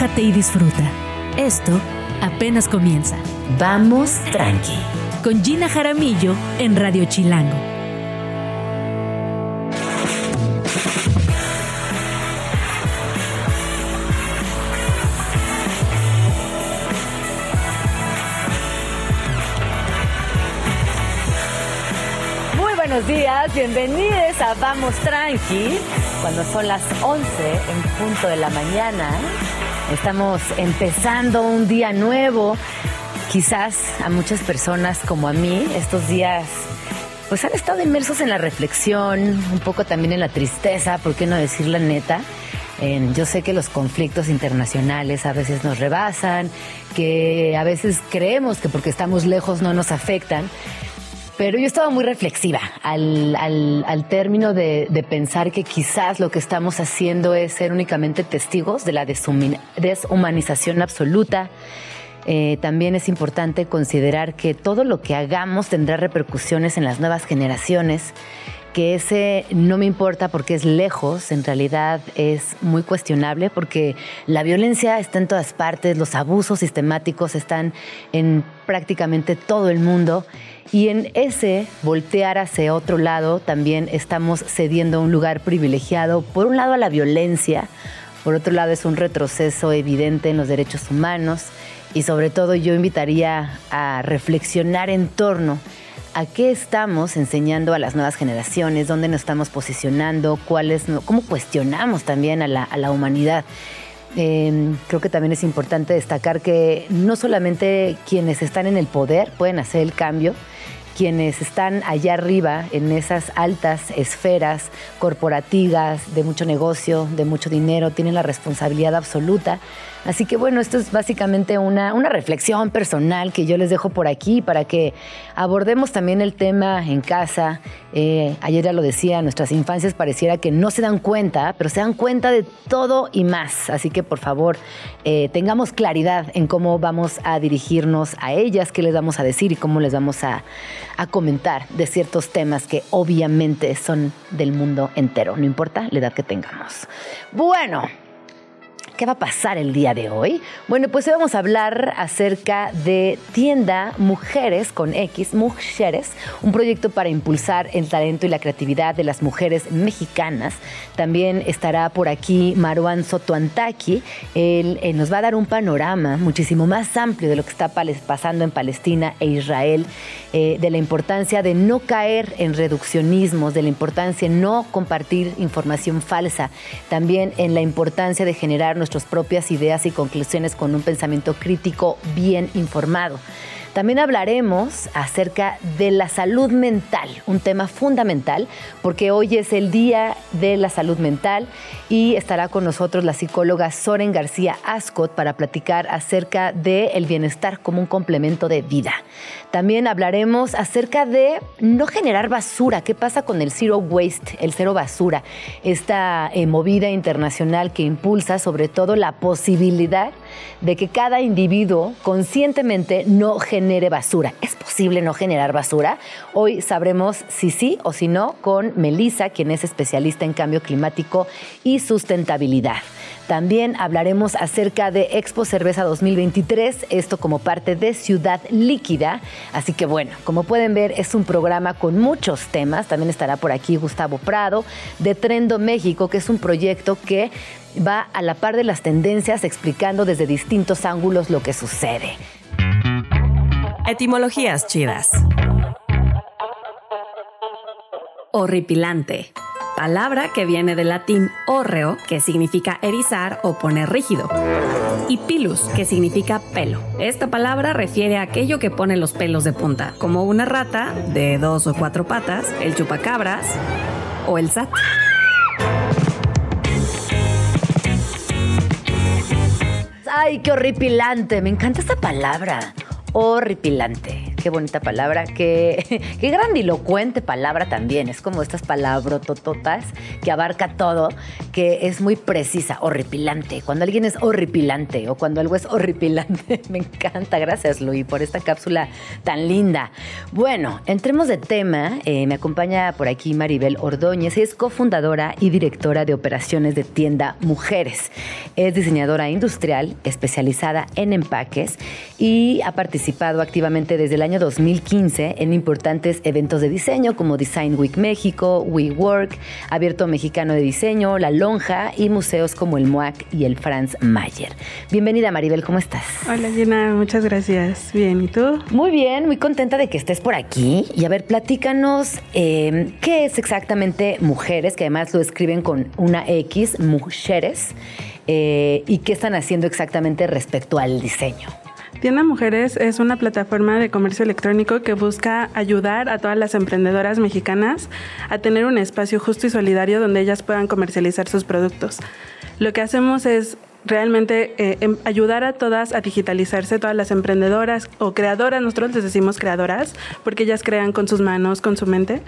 relájate y disfruta. Esto apenas comienza. Vamos tranqui. Con Gina Jaramillo en Radio Chilango. Muy buenos días, bienvenidos a Vamos Tranqui, cuando son las 11 en punto de la mañana. Estamos empezando un día nuevo. Quizás a muchas personas como a mí estos días pues han estado inmersos en la reflexión, un poco también en la tristeza, ¿por qué no decir la neta? Yo sé que los conflictos internacionales a veces nos rebasan, que a veces creemos que porque estamos lejos no nos afectan, pero yo estaba muy reflexiva al, al- al término de, de pensar que quizás lo que estamos haciendo es ser únicamente testigos de la deshumanización absoluta. Eh, también es importante considerar que todo lo que hagamos tendrá repercusiones en las nuevas generaciones, que ese no me importa porque es lejos, en realidad es muy cuestionable porque la violencia está en todas partes, los abusos sistemáticos están en prácticamente todo el mundo y en ese voltear hacia otro lado también estamos cediendo un lugar privilegiado, por un lado a la violencia, por otro lado es un retroceso evidente en los derechos humanos y sobre todo yo invitaría a reflexionar en torno a qué estamos enseñando a las nuevas generaciones, dónde nos estamos posicionando, cuáles, cómo cuestionamos también a la humanidad. Eh, creo que también es importante destacar que no solamente quienes están en el poder pueden hacer el cambio, quienes están allá arriba en esas altas esferas corporativas de mucho negocio, de mucho dinero, tienen la responsabilidad absoluta. Así que bueno, esto es básicamente una, una reflexión personal que yo les dejo por aquí para que abordemos también el tema en casa. Eh, ayer ya lo decía, nuestras infancias pareciera que no se dan cuenta, pero se dan cuenta de todo y más. Así que por favor, eh, tengamos claridad en cómo vamos a dirigirnos a ellas, qué les vamos a decir y cómo les vamos a, a comentar de ciertos temas que obviamente son del mundo entero, no importa la edad que tengamos. Bueno. ¿Qué va a pasar el día de hoy? Bueno, pues hoy vamos a hablar acerca de Tienda Mujeres con X, Mujeres, un proyecto para impulsar el talento y la creatividad de las mujeres mexicanas. También estará por aquí Maruán Sotoantaki. Él eh, nos va a dar un panorama muchísimo más amplio de lo que está pasando en Palestina e Israel, eh, de la importancia de no caer en reduccionismos, de la importancia de no compartir información falsa, también en la importancia de generar nuestras propias ideas y conclusiones con un pensamiento crítico bien informado. También hablaremos acerca de la salud mental, un tema fundamental, porque hoy es el Día de la Salud Mental y estará con nosotros la psicóloga Soren García Ascot para platicar acerca del bienestar como un complemento de vida. También hablaremos acerca de no generar basura, qué pasa con el zero waste, el cero basura, esta eh, movida internacional que impulsa sobre todo la posibilidad de que cada individuo conscientemente no genere basura. ¿Es posible no generar basura? Hoy sabremos si sí o si no con Melissa, quien es especialista en cambio climático y sustentabilidad. También hablaremos acerca de Expo Cerveza 2023, esto como parte de Ciudad Líquida. Así que bueno, como pueden ver, es un programa con muchos temas. También estará por aquí Gustavo Prado de Trendo México, que es un proyecto que va a la par de las tendencias explicando desde distintos ángulos lo que sucede. Etimologías chidas. Horripilante. Palabra que viene del latín horreo, que significa erizar o poner rígido. Y pilus, que significa pelo. Esta palabra refiere a aquello que pone los pelos de punta, como una rata de dos o cuatro patas, el chupacabras o el SAT. Ay, qué horripilante. Me encanta esta palabra. Horripilante. Qué bonita palabra, qué, qué grandilocuente palabra también. Es como estas palabrotototas que abarca todo, que es muy precisa, horripilante. Cuando alguien es horripilante o cuando algo es horripilante, me encanta. Gracias, Luis, por esta cápsula tan linda. Bueno, entremos de tema. Eh, me acompaña por aquí Maribel Ordóñez, es cofundadora y directora de operaciones de tienda Mujeres. Es diseñadora industrial especializada en empaques y ha participado activamente desde el año 2015 en importantes eventos de diseño como Design Week México, WeWork, Abierto Mexicano de Diseño, La Lonja y museos como el MOAC y el Franz Mayer. Bienvenida Maribel, ¿cómo estás? Hola Gina, muchas gracias. Bien, ¿y tú? Muy bien, muy contenta de que estés por aquí. Y a ver, platícanos eh, qué es exactamente Mujeres, que además lo escriben con una X, Mujeres, eh, y qué están haciendo exactamente respecto al diseño. Tienda Mujeres es una plataforma de comercio electrónico que busca ayudar a todas las emprendedoras mexicanas a tener un espacio justo y solidario donde ellas puedan comercializar sus productos. Lo que hacemos es realmente eh, em, ayudar a todas a digitalizarse, todas las emprendedoras o creadoras, nosotros les decimos creadoras, porque ellas crean con sus manos, con su mente,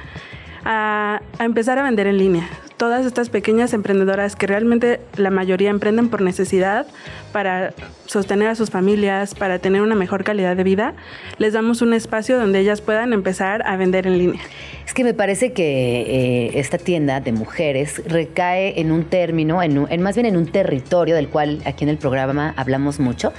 a, empezar a vender en línea todas estas pequeñas emprendedoras que realmente la mayoría emprenden por necesidad para sostener a sus familias, para tener una mejor calidad de vida, les damos un espacio donde ellas puedan empezar a vender en línea. Es que me parece que eh, esta tienda de mujeres recae en un término, en, en más bien en un territorio del cual aquí en el programa hablamos mucho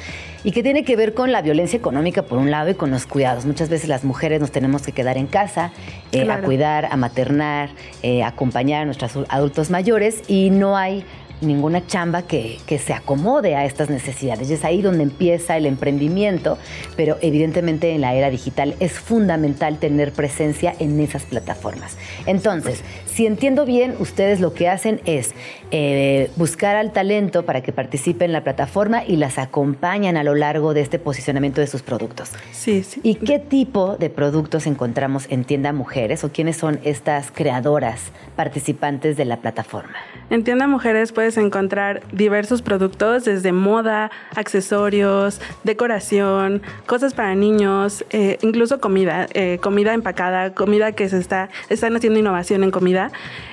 y que tiene que ver con la violencia económica por un lado y con los cuidados. Muchas veces las mujeres nos tenemos que quedar en casa eh, a cuidar, a maternar, eh, a acompañar a nuestros adultos mayores y no hay ninguna chamba que, que, se acomode a estas necesidades. Y es ahí donde empieza el emprendimiento, pero evidentemente en la era digital es fundamental tener presencia en esas plataformas. Entonces, si entiendo bien, ustedes lo que hacen es eh, buscar al talento para que participe en la plataforma y las acompañan a lo largo de este posicionamiento de sus productos. Sí, sí. ¿Y qué tipo de productos encontramos en Tienda Mujeres o quiénes son estas creadoras participantes de la plataforma? En Tienda Mujeres puedes encontrar diversos productos desde moda, accesorios, decoración, cosas para niños, eh, incluso comida, eh, comida empacada, comida que se está, están haciendo innovación en comida.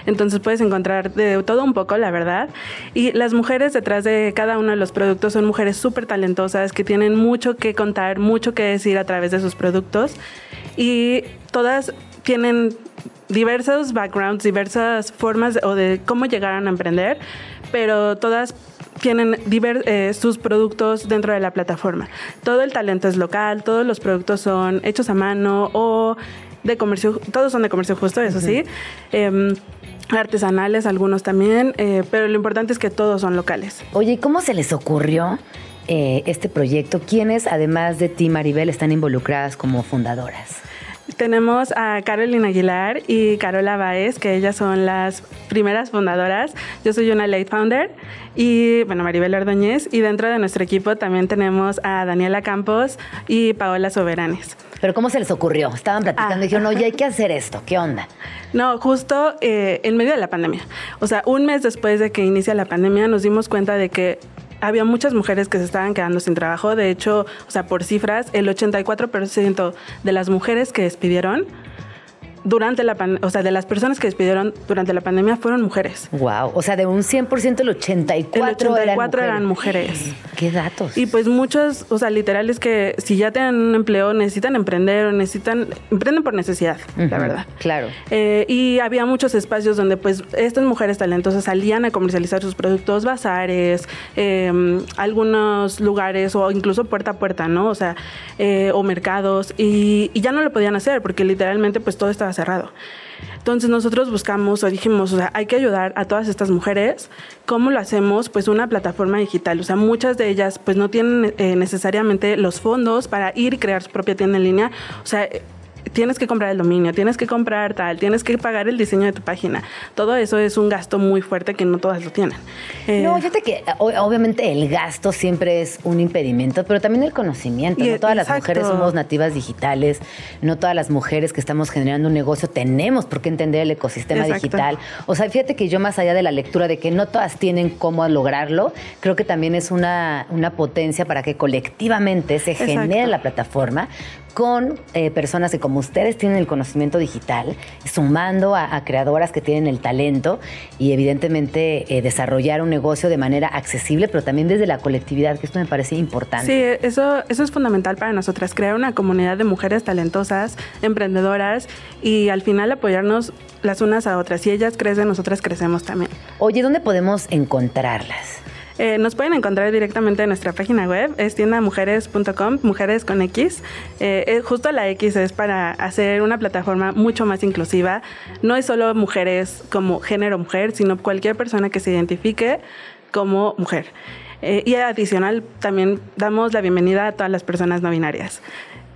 Entonces puedes encontrar de todo un poco, la verdad. Y las mujeres detrás de cada uno de los productos son mujeres súper talentosas que tienen mucho que contar, mucho que decir a través de sus productos. Y todas tienen diversos backgrounds, diversas formas o de cómo llegaron a emprender, pero todas tienen eh, sus productos dentro de la plataforma. Todo el talento es local, todos los productos son hechos a mano o de comercio, todos son de comercio justo, eso sí. Em, artesanales, algunos también, eh, pero lo importante es que todos son locales. Oye, ¿cómo se les ocurrió eh, este proyecto? ¿Quiénes, además de ti, Maribel, están involucradas como fundadoras? Tenemos a Carolina Aguilar y Carola Baez, que ellas son las primeras fundadoras. Yo soy una late founder y, bueno, Maribel Ordóñez. Y dentro de nuestro equipo también tenemos a Daniela Campos y Paola Soberanes. Pero ¿cómo se les ocurrió? Estaban platicando y dijeron, oye, hay que hacer esto. ¿Qué onda? No, justo eh, en medio de la pandemia. O sea, un mes después de que inicia la pandemia nos dimos cuenta de que había muchas mujeres que se estaban quedando sin trabajo. De hecho, o sea, por cifras, el 84% de las mujeres que despidieron durante la pandemia, o sea, de las personas que despidieron durante la pandemia fueron mujeres. Wow, o sea, de un 100% el 84, el 84 eran, mujeres. Qué datos. Y pues muchos, o sea, literal es que si ya tienen un empleo, necesitan emprender o necesitan, emprenden por necesidad, la verdad. Claro. Eh, y había muchos espacios donde pues estas mujeres talentosas salían a comercializar sus productos, bazares, em, algunos lugares o incluso puerta a puerta, ¿no? O sea, eh, o mercados y, y ya no lo podían hacer porque literalmente pues todo estaba cerrado. Entonces nosotros buscamos o dijimos, o sea, hay que ayudar a todas estas mujeres. ¿Cómo lo hacemos? Pues una plataforma digital. O sea, muchas de ellas pues no tienen eh, necesariamente los fondos para ir y crear su propia tienda en línea. O sea, tienes que comprar el dominio, tienes que comprar tal, tienes que pagar el diseño de tu página. Todo eso es un gasto muy fuerte que no todas lo tienen. no, eh, fíjate que obviamente el gasto siempre es un impedimento, pero también el conocimiento. no todas las mujeres somos nativas digitales, no todas las mujeres que estamos generando un negocio tenemos por qué entender el ecosistema digital. O sea, fíjate que yo más allá de la lectura de que no todas tienen cómo lograrlo, creo que también es una, una potencia para que colectivamente se genere la plataforma con eh, personas que como ustedes tienen el conocimiento digital, sumando a, creadoras que tienen el talento y evidentemente eh, desarrollar un negocio de manera accesible, pero también desde la colectividad, que esto me parece importante. Sí, eso, eso es fundamental para nosotras, crear una comunidad de mujeres talentosas, emprendedoras y al final apoyarnos las unas a otras. Si ellas crecen, nosotras crecemos también. Oye, ¿dónde podemos encontrarlas? Eh, nos pueden encontrar directamente en nuestra página web, es tiendamujeres.com, mujeres con X. Eh, eh, justo la X es para hacer una plataforma mucho más inclusiva. No es solo mujeres como género mujer, sino cualquier persona que se identifique como mujer. y adicional, también damos la bienvenida a todas las personas no binarias.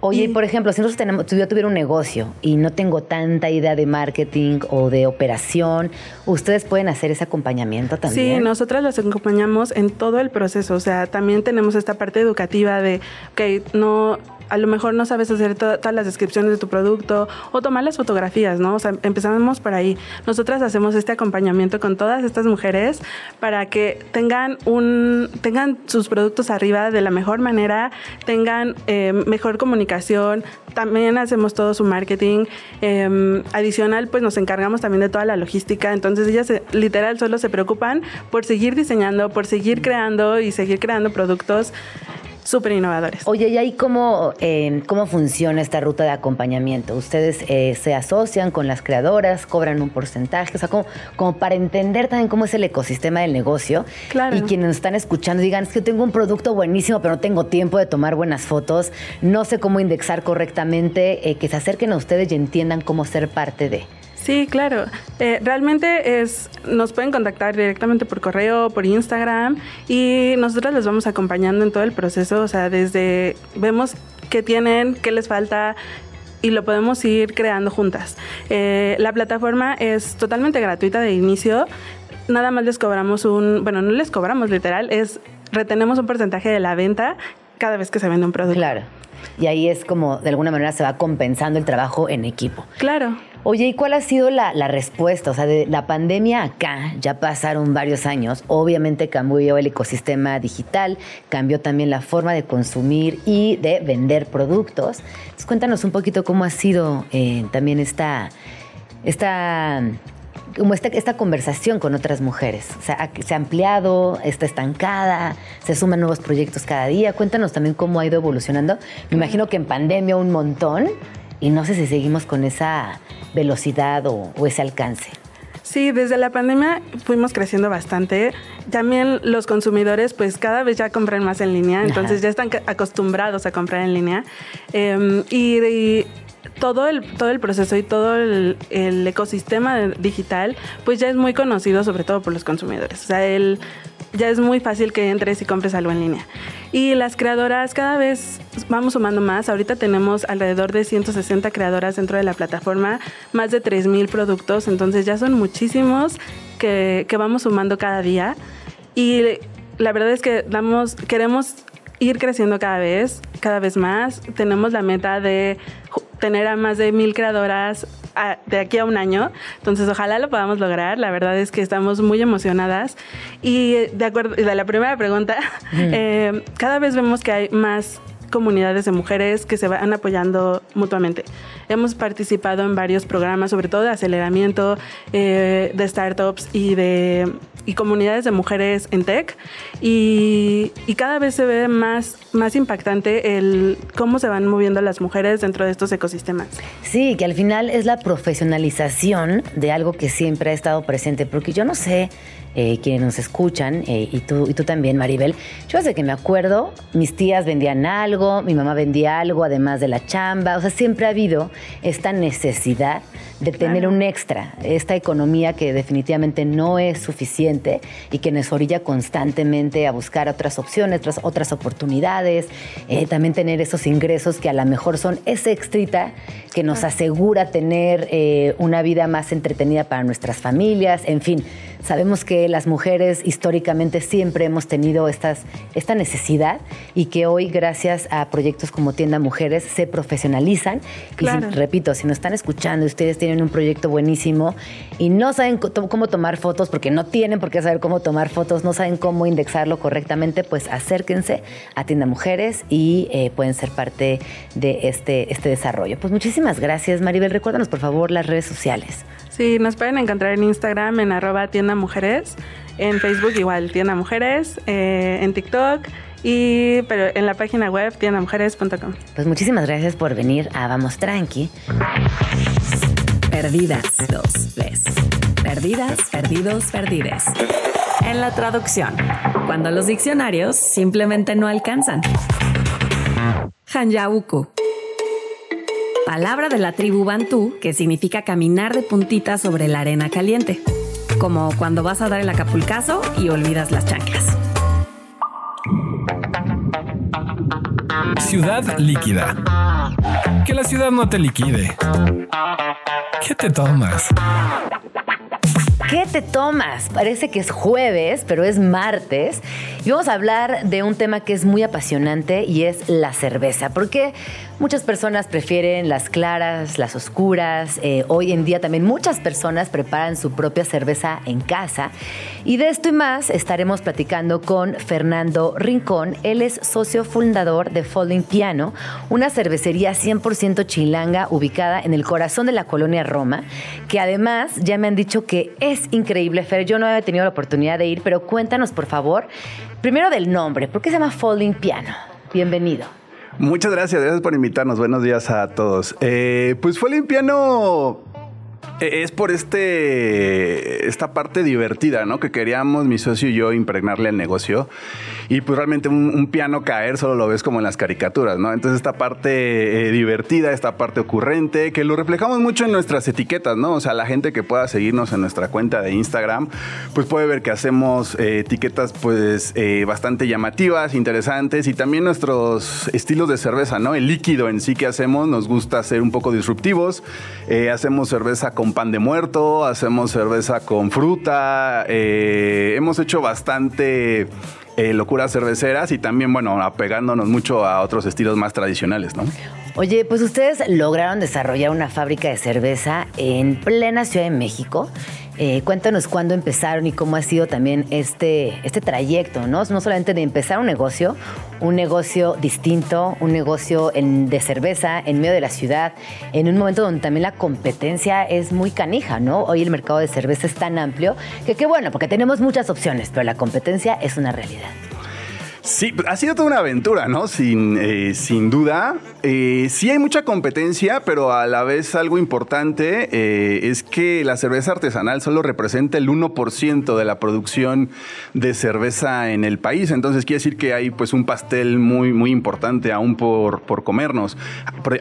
Oye, por ejemplo, si nosotros tenemos, yo tuviera un negocio y no tengo tanta idea de marketing o de operación, ¿ustedes pueden hacer ese acompañamiento también? Sí, nosotras los acompañamos en todo el proceso. O sea, también tenemos esta parte educativa de, que no, a lo mejor no sabes hacer todas las descripciones de tu producto o tomar las fotografías, ¿no? O sea, empezamos por ahí. Nosotras hacemos este acompañamiento con todas estas mujeres para que tengan un tengan sus productos arriba de la mejor manera, tengan eh, mejor comunicación. También hacemos todo su marketing. Em, adicional, pues nos encargamos también de toda la logística. Entonces ellas literal solo se preocupan por seguir diseñando, por seguir creando y seguir creando productos súper innovadores. Oye, ¿y ahí cómo, eh, cómo funciona esta ruta de acompañamiento? ¿Ustedes eh, se asocian con las creadoras, cobran un porcentaje? O sea, como, como para entender también cómo es el ecosistema del negocio. Claro. Y quienes nos están escuchando digan, es que tengo un producto buenísimo, pero no tengo tiempo de tomar buenas fotos, no sé cómo indexar correctamente, eh, que se acerquen a ustedes y entiendan cómo ser parte de. Sí, claro. Eh, realmente es, nos pueden contactar directamente por correo, por Instagram y nosotros les vamos acompañando en todo el proceso. O sea, desde vemos qué tienen, qué les falta, y lo podemos ir creando juntas. Eh, la plataforma es totalmente gratuita de inicio. Nada más les cobramos un, bueno, no les cobramos literal, es retenemos un porcentaje de la venta cada vez que se vende un producto. Claro. Y ahí es como de alguna manera se va compensando el trabajo en equipo. Claro. Oye, ¿y cuál ha sido la, respuesta? O sea, de la pandemia acá, ya pasaron varios años, obviamente cambió el ecosistema digital, cambió también la forma de consumir y de vender productos. Entonces, cuéntanos un poquito cómo ha sido eh, también esta, esta, como esta, esta conversación con otras mujeres. O sea, se ha ampliado, está estancada, se suman nuevos proyectos cada día. Cuéntanos también cómo ha ido evolucionando. Me imagino que en pandemia un montón y no sé si seguimos con esa velocidad o, ese alcance. Sí, desde la pandemia fuimos creciendo bastante. También los consumidores, pues cada vez ya compran más en línea, entonces ya están acostumbrados a comprar en línea. Em, y, todo el, todo el proceso y todo el, el, ecosistema digital, pues ya es muy conocido, sobre todo por los consumidores. O sea, el ya es muy fácil que entres y compres algo en línea. Y las creadoras cada vez vamos sumando más. Ahorita tenemos alrededor de 160 creadoras dentro de la plataforma, más de 3.000 productos, entonces ya son muchísimos que, que vamos sumando cada día. Y la verdad es que damos, queremos ir creciendo cada vez, cada vez más. Tenemos la meta de tener a más de mil creadoras de aquí a un año. Entonces, ojalá lo podamos lograr. La verdad es que estamos muy emocionadas. Y de acuerdo, de la primera pregunta, eh, cada vez vemos que hay más comunidades de mujeres que se van apoyando mutuamente. Hemos participado en varios programas, sobre todo de aceleramiento eh, de startups y de y comunidades de mujeres en tech y, cada vez se ve más, más impactante el cómo se van moviendo las mujeres dentro de estos ecosistemas. Sí, que al final es la profesionalización de algo que siempre ha estado presente, porque yo no sé eh, quienes nos escuchan, eh, y, tú, y tú también, Maribel, yo desde que me acuerdo, mis tías vendían algo, mi mamá vendía algo, además de la chamba, o sea, siempre ha habido esta necesidad de tener un extra, esta economía que definitivamente no es suficiente y que nos orilla constantemente a buscar otras opciones, otras, otras oportunidades, eh, también tener esos ingresos que a lo mejor son ese extrita que nos asegura tener una vida más entretenida para nuestras familias, en fin Sabemos que las mujeres históricamente siempre hemos tenido estas, esta necesidad y que hoy, gracias a proyectos como Tienda Mujeres, se profesionalizan. Y repito, si nos están escuchando y ustedes tienen tienen un proyecto buenísimo y no saben cómo tomar fotos porque no tienen por qué saber cómo tomar fotos, no saben cómo indexarlo correctamente, pues acérquense a Tienda Mujeres y eh, pueden ser parte de este, este desarrollo. Pues muchísimas gracias, Maribel. Recuérdanos, por favor, las redes sociales. Sí, nos pueden encontrar en Instagram en arroba tienda mujeres, en Facebook igual tienda mujeres, eh, en TikTok y pero en la página web tiendamujeres.com. Pues muchísimas gracias por venir a Vamos Tranqui. Perdidas, dos, tres. Perdidas, perdidos, perdides. En la traducción, cuando los diccionarios simplemente no alcanzan. Hanyauku. Palabra de la tribu Bantú que significa caminar de puntita sobre la arena caliente. Como cuando vas a dar el acapulcazo y olvidas las chanclas. Ciudad líquida. Que la ciudad no te liquide. ¿Qué te tomas? ¿Qué te tomas? Parece que es jueves, pero es martes. Y vamos a hablar de un tema que es muy apasionante y es la cerveza. Porque muchas personas prefieren las claras, las oscuras. Eh, hoy en día también muchas personas preparan su propia cerveza en casa. Y de esto y más estaremos platicando con Fernando Rincón. Él es socio fundador de Folding Piano, una cervecería 100% chilanga ubicada en el corazón de la colonia Roma, que además ya me han dicho que es increíble, Fer. Yo no había tenido la oportunidad de ir, pero cuéntanos, por favor, primero del nombre. ¿Por qué se llama Folding Piano? Bienvenido. Muchas gracias, gracias por invitarnos. Buenos días a todos. Eh, pues Folding Piano eh, es por este esta parte divertida, ¿no? Que queríamos mi socio y yo impregnarle al negocio. Y pues realmente un, piano caer solo lo ves como en las caricaturas, ¿no? Entonces esta parte eh, divertida, esta parte ocurrente, que lo reflejamos mucho en nuestras etiquetas, ¿no? O sea, la gente que pueda seguirnos en nuestra cuenta de Instagram, pues puede ver que hacemos eh, etiquetas pues bastante llamativas, interesantes y también nuestros estilos de cerveza, ¿no? El líquido en sí que hacemos nos gusta ser un poco disruptivos. hacemos cerveza pan de muerto, hacemos cerveza con fruta, eh, hemos hecho bastante eh, locuras cerveceras y también, bueno, apegándonos mucho a otros estilos más tradicionales, ¿no? Oye, pues ustedes lograron desarrollar una fábrica de cerveza en plena Ciudad de México. Eh, cuéntanos cuándo empezaron y cómo ha sido también este, este trayecto, ¿no? No solamente de empezar un negocio, un negocio distinto, un negocio de cerveza en medio de la ciudad, en un momento donde también la competencia es muy canija, ¿no? Hoy el mercado de cerveza es tan amplio que qué bueno, porque tenemos muchas opciones, pero la competencia es una realidad. Sí, ha sido toda una aventura, ¿no? Sin, eh, sin duda. Eh, sí hay mucha competencia, pero a la vez algo importante eh, es que la cerveza artesanal solo representa el 1% de la producción de cerveza en el país. Entonces quiere decir que hay pues un pastel muy, muy importante aún por, por comernos.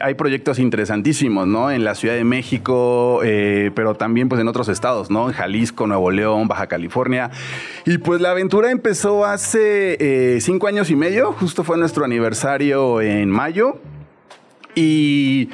Hay proyectos interesantísimos, ¿no? En la Ciudad de México, pero también pues en otros estados, ¿no? En Jalisco, Nuevo León, Baja California. Y pues la aventura empezó hace cinco años y medio, justo fue nuestro aniversario en mayo. Y,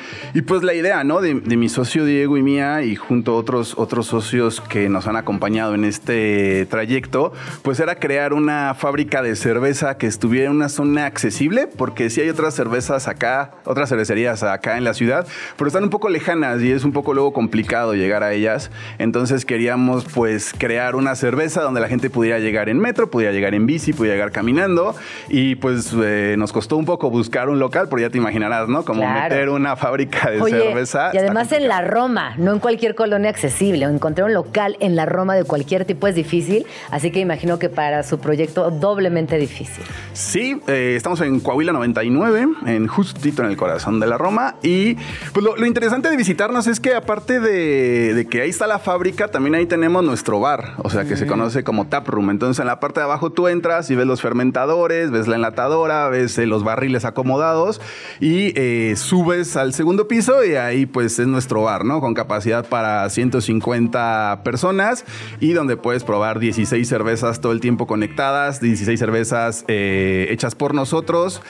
pues la idea, ¿no? De, mi socio Diego y mía y junto a otros, otros socios que nos han acompañado en este trayecto, pues era crear una fábrica de cerveza que estuviera en una zona accesible, porque sí hay otras cervezas acá, otras cervecerías acá en la ciudad, pero están un poco lejanas y es un poco luego complicado llegar a ellas. Entonces queríamos pues crear una cerveza donde la gente pudiera llegar en metro, pudiera llegar en bici, pudiera llegar caminando y pues eh, nos costó un poco buscar un local, pero ya te imaginarás, ¿no? Meter una fábrica de cerveza. Y además en la Roma, no en cualquier colonia accesible. Encontrar un local en la Roma de cualquier tipo es difícil, así que imagino que para su proyecto doblemente difícil. Sí, eh, estamos en Coahuila 99, en justito en el corazón de la Roma. Y pues lo, interesante de visitarnos es que aparte de, que ahí está la fábrica, también ahí tenemos nuestro bar, o sea que se conoce como tap room. Entonces en la parte de abajo tú entras y ves los fermentadores, ves la enlatadora, ves eh, los barriles acomodados y eh, subes al segundo piso y ahí pues es nuestro bar, ¿no? Con capacidad para 150 personas y donde puedes probar 16 cervezas todo el tiempo conectadas, 16 cervezas eh, hechas por nosotros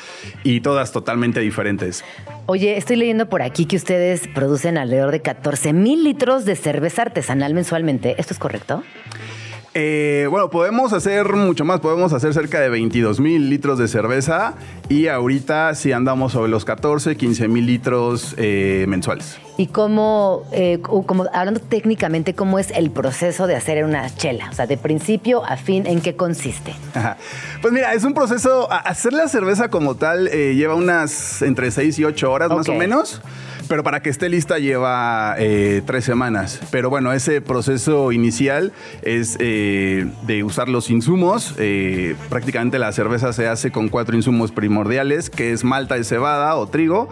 y todas totalmente diferentes. Oye, estoy leyendo por aquí que ustedes producen alrededor de 14 mil litros de cerveza artesanal mensualmente. ¿Esto es correcto? Eh, bueno, podemos hacer mucho más, podemos hacer cerca de 22 mil litros de cerveza y ahorita sí andamos sobre los 14, 15 mil litros eh, mensuales. Y cómo, eh, como, hablando técnicamente, ¿cómo es el proceso de hacer una chela? O sea, de principio a fin, ¿en qué consiste? Pues mira, es un proceso, hacer la cerveza como tal lleva unas entre 6 y 8 horas más o menos pero para que esté lista lleva eh, tres semanas. Pero bueno, ese proceso inicial es eh, de usar los insumos. Eh, prácticamente la cerveza se hace con cuatro insumos primordiales, que es malta de cebada o trigo,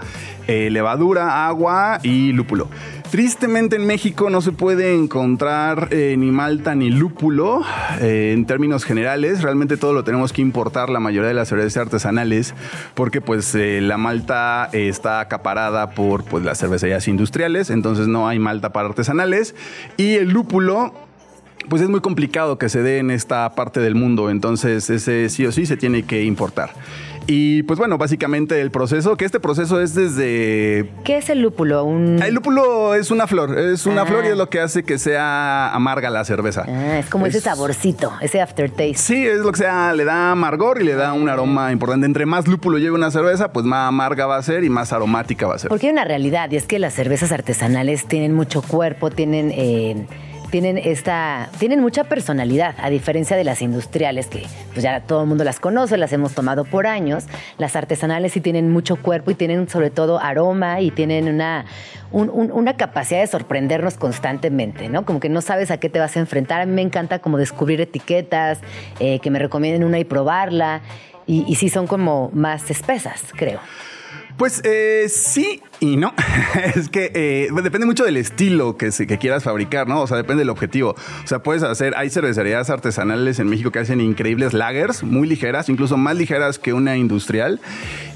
levadura, agua y lúpulo. Tristemente en México no se puede encontrar eh, ni malta ni lúpulo eh, en términos generales. Realmente todo lo tenemos que importar, la mayoría de las cervezas artesanales, porque pues eh, la malta está acaparada por pues, las cervecerías industriales, entonces no hay malta para artesanales. Y el lúpulo pues es muy complicado que se dé en esta parte del mundo, entonces ese sí o sí se tiene que importar. Y pues bueno, básicamente el proceso, que este proceso es desde... ¿Qué es el lúpulo? El lúpulo es una flor, es una flor y es ah. lo que hace que sea amarga la cerveza. Ah, es como ese saborcito, ese aftertaste. Sí, es lo que sea, le da amargor y le da un aroma importante. Entre más lúpulo lleve una cerveza, pues más amarga va a ser y más aromática va a ser. Porque hay una realidad y es que las cervezas artesanales tienen mucho cuerpo, tienen... Eh, tienen esta, tienen mucha personalidad, a diferencia de las industriales que pues ya todo el mundo las conoce, las hemos tomado por años. Las artesanales sí tienen mucho cuerpo y tienen sobre todo aroma y tienen una, una capacidad de sorprendernos constantemente, ¿no? Como que no sabes a qué te vas a enfrentar. A mí me encanta como descubrir etiquetas, eh, que me recomienden una y probarla. Y sí son como más espesas, creo. Pues eh, sí y no. es que eh, depende mucho del estilo que, que quieras fabricar, ¿no? O sea, depende del objetivo. O sea, puedes hacer, hay cervecerías artesanales en México que hacen increíbles lagers, muy ligeras, incluso más ligeras que una industrial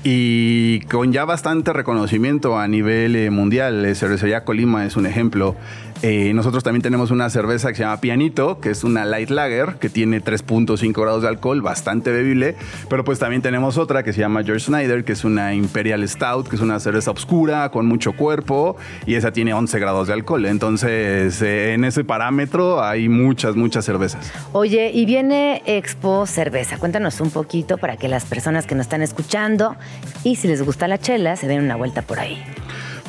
y con ya bastante reconocimiento a nivel eh, mundial. Cervecería Colima es un ejemplo. Eh, nosotros también tenemos una cerveza que se llama Pianito, que es una light lager, que tiene 3.5 grados de alcohol, bastante bebible. Pero pues también tenemos otra que se llama George Snyder, que es una Imperial Stout, que es una cerveza oscura, con mucho cuerpo, y esa tiene 11 grados de alcohol. Entonces, eh, en ese parámetro hay muchas, muchas cervezas. Oye, y viene Expo Cerveza. Cuéntanos un poquito para que las personas que nos están escuchando y si les gusta la chela, se den una vuelta por ahí.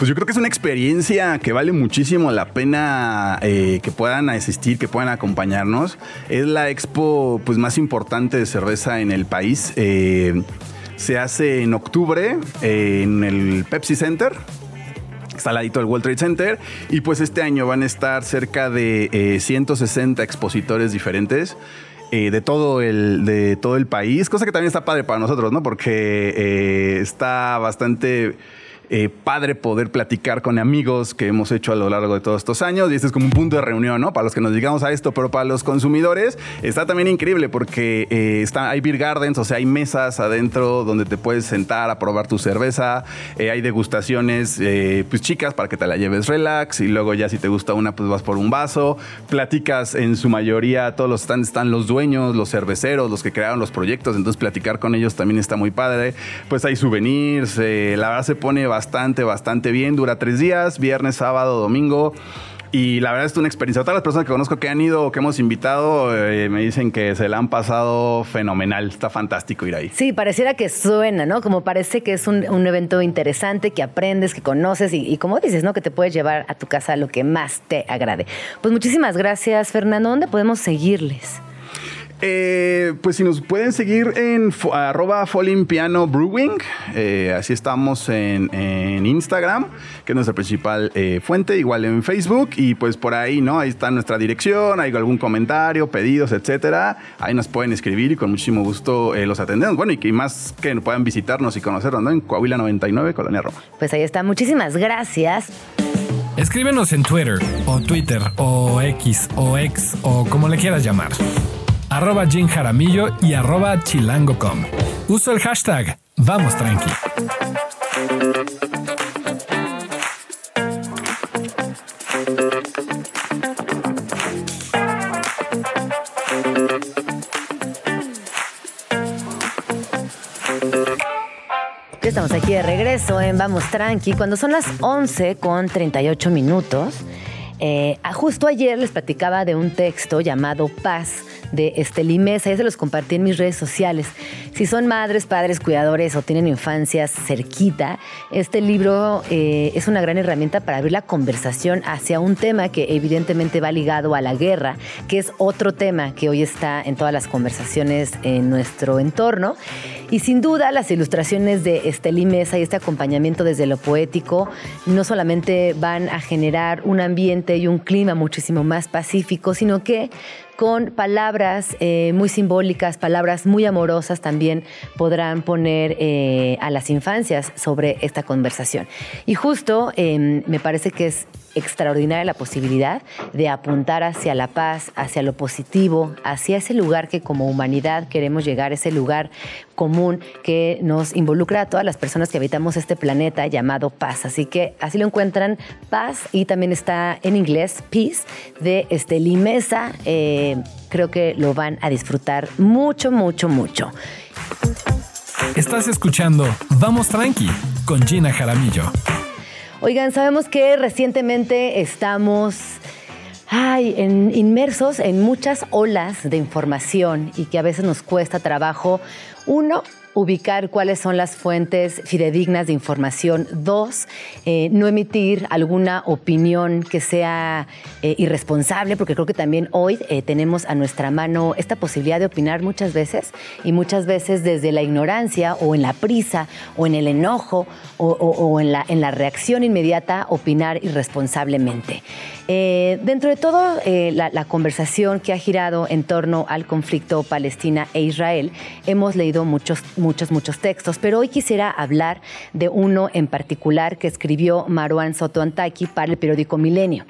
Pues yo creo que es una experiencia que vale muchísimo la pena eh, que puedan asistir, que puedan acompañarnos. Es la expo pues, más importante de cerveza en el país. Eh, se hace en octubre en el Pepsi Center. Está al ladito del World Trade Center. Y pues este año van a estar cerca de 160 eh, expositores diferentes. de, todo el, de todo el país, cosa que también está padre para nosotros, ¿no? Porque está bastante eh, padre poder platicar con amigos que hemos hecho a lo largo de todos estos años y este es como un punto de reunión, ¿no? Para los que nos digamos a esto, pero para los consumidores está también increíble porque eh, está, hay beer gardens, o sea, hay mesas adentro donde te puedes sentar a probar tu cerveza, eh, hay degustaciones pues chicas para que te la lleves relax y luego ya si te gusta una pues vas por un vaso, platicas en su mayoría, todos los stands están los dueños, los cerveceros, los que crearon los proyectos, entonces platicar con ellos también está muy padre, pues hay souvenirs, la verdad se pone bastante, bastante bien. Dura tres días, viernes, sábado, domingo. Y la verdad es una experiencia. Todas las personas que conozco que han ido o que hemos invitado eh, me dicen que se la han pasado fenomenal. Está fantástico ir ahí. Sí, pareciera que suena, ¿no? Como parece que es un, evento interesante, que aprendes, que conoces y, y, como dices, ¿no? Que te puedes llevar a tu casa lo que más te agrade. Pues muchísimas gracias, Fernando. ¿Dónde podemos seguirles? Eh, pues si nos pueden seguir en arroba Piano Brewing, eh, así estamos en, Instagram, que es nuestra principal eh, fuente, igual en Facebook, y pues por ahí, ¿no? Ahí está nuestra dirección, hay algún comentario, pedidos, etcétera. Ahí nos pueden escribir y con muchísimo gusto los atendemos. Bueno, y que más que puedan visitarnos y conocernos, ¿no? En Coahuila 99, Colonia Roma. Pues ahí está, muchísimas gracias. Escríbenos en Twitter, o Twitter, o X, o X, o como le quieras llamar arroba Jim Jaramillo y arroba chilango.com. Uso el hashtag Vamos Tranqui. Estamos aquí de regreso en Vamos Tranqui cuando son las 11 con 38 minutos. Eh, justo ayer les platicaba de un texto llamado Paz de Estelí Mesa, ya se los compartí en mis redes sociales. Si son madres, padres, cuidadores o tienen infancias cerquita, este libro eh, es una gran herramienta para abrir la conversación hacia un tema que evidentemente va ligado a la guerra, que es otro tema que hoy está en todas las conversaciones en nuestro entorno. Y sin duda las ilustraciones de Estelí Mesa y este acompañamiento desde lo poético no solamente van a generar un ambiente y un clima muchísimo más pacífico, sino que con palabras eh, muy simbólicas, palabras muy amorosas también podrán poner eh, a las infancias sobre esta conversación. Y justo em, me parece que es extraordinaria la posibilidad de apuntar hacia la paz, hacia lo positivo, hacia ese lugar que como humanidad queremos llegar, ese lugar común que nos involucra a todas las personas que habitamos este planeta llamado paz. Así que así lo encuentran paz y también está en inglés peace de este Limesa. Eh, creo que lo van a disfrutar mucho, mucho, mucho. Estás escuchando Vamos Tranqui con Gina Jaramillo. Oigan, sabemos que recientemente estamos ay, inmersos en muchas olas de información y que a veces nos cuesta trabajo, uno, ubicar cuáles son las fuentes fidedignas de información. Dos, eh, no emitir alguna opinión que sea eh, irresponsable, porque creo que también hoy eh, tenemos a nuestra mano esta posibilidad de opinar muchas veces y muchas veces desde la ignorancia o en la prisa o en el enojo o, en, la, en la reacción inmediata opinar irresponsablemente. Dentro de todo la, la conversación que ha girado en torno al conflicto Palestina e Israel, hemos leído muchos muchos, muchos textos, pero hoy quisiera hablar de uno en particular que escribió Maruán Soto Antaki para el periódico Milenio,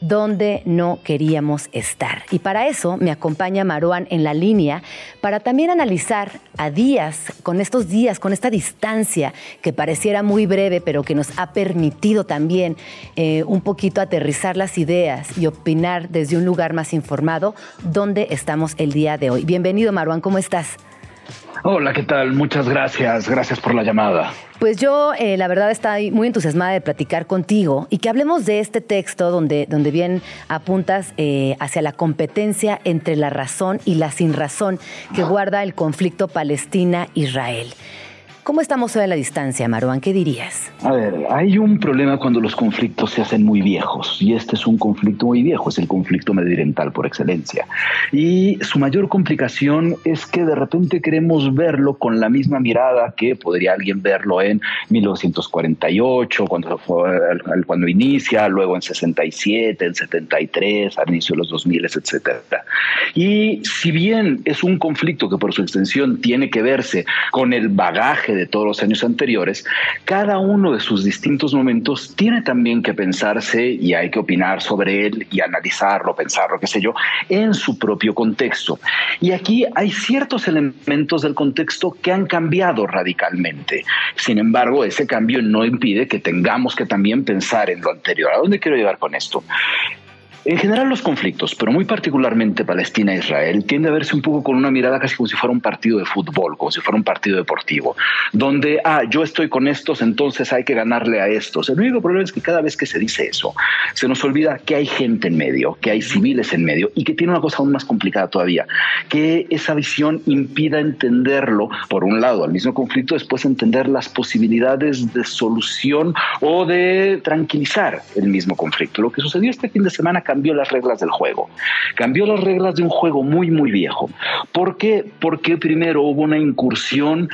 donde no queríamos estar. Y para eso me acompaña Maruán en la línea para también analizar a días, con estos días, con esta distancia que pareciera muy breve, pero que nos ha permitido también eh, un poquito aterrizar las ideas y opinar desde un lugar más informado, dónde estamos el día de hoy. Bienvenido, Maruán, ¿cómo estás? Hola, ¿qué tal? Muchas gracias. Gracias por la llamada. Pues yo, eh, la verdad, estoy muy entusiasmada de platicar contigo y que hablemos de este texto donde, donde bien apuntas eh, hacia la competencia entre la razón y la sin razón que guarda el conflicto Palestina-Israel. ¿Cómo estamos hoy a la distancia, Marwan? ¿Qué dirías? A ver, hay un problema cuando los conflictos se hacen muy viejos y este es un conflicto muy viejo, es el conflicto medioambiental por excelencia. Y su mayor complicación es que de repente queremos verlo con la misma mirada que podría alguien verlo en 1948, cuando, cuando inicia, luego en 67, en 73, al inicio de los 2000, etc. Y si bien es un conflicto que por su extensión tiene que verse con el bagaje de todos los años anteriores, cada uno de sus distintos momentos tiene también que pensarse y hay que opinar sobre él y analizarlo, pensarlo, qué sé yo, en su propio contexto. Y aquí hay ciertos elementos del contexto que han cambiado radicalmente. Sin embargo, ese cambio no impide que tengamos que también pensar en lo anterior. ¿A dónde quiero llegar con esto? En general los conflictos, pero muy particularmente Palestina-Israel, tiende a verse un poco con una mirada casi como si fuera un partido de fútbol, como si fuera un partido deportivo, donde, ah, yo estoy con estos, entonces hay que ganarle a estos. El único problema es que cada vez que se dice eso, se nos olvida que hay gente en medio, que hay civiles en medio y que tiene una cosa aún más complicada todavía, que esa visión impida entenderlo, por un lado, al mismo conflicto, después entender las posibilidades de solución o de tranquilizar el mismo conflicto. Lo que sucedió este fin de semana cambió las reglas del juego. Cambió las reglas de un juego muy, muy viejo. ¿Por qué? Porque primero hubo una incursión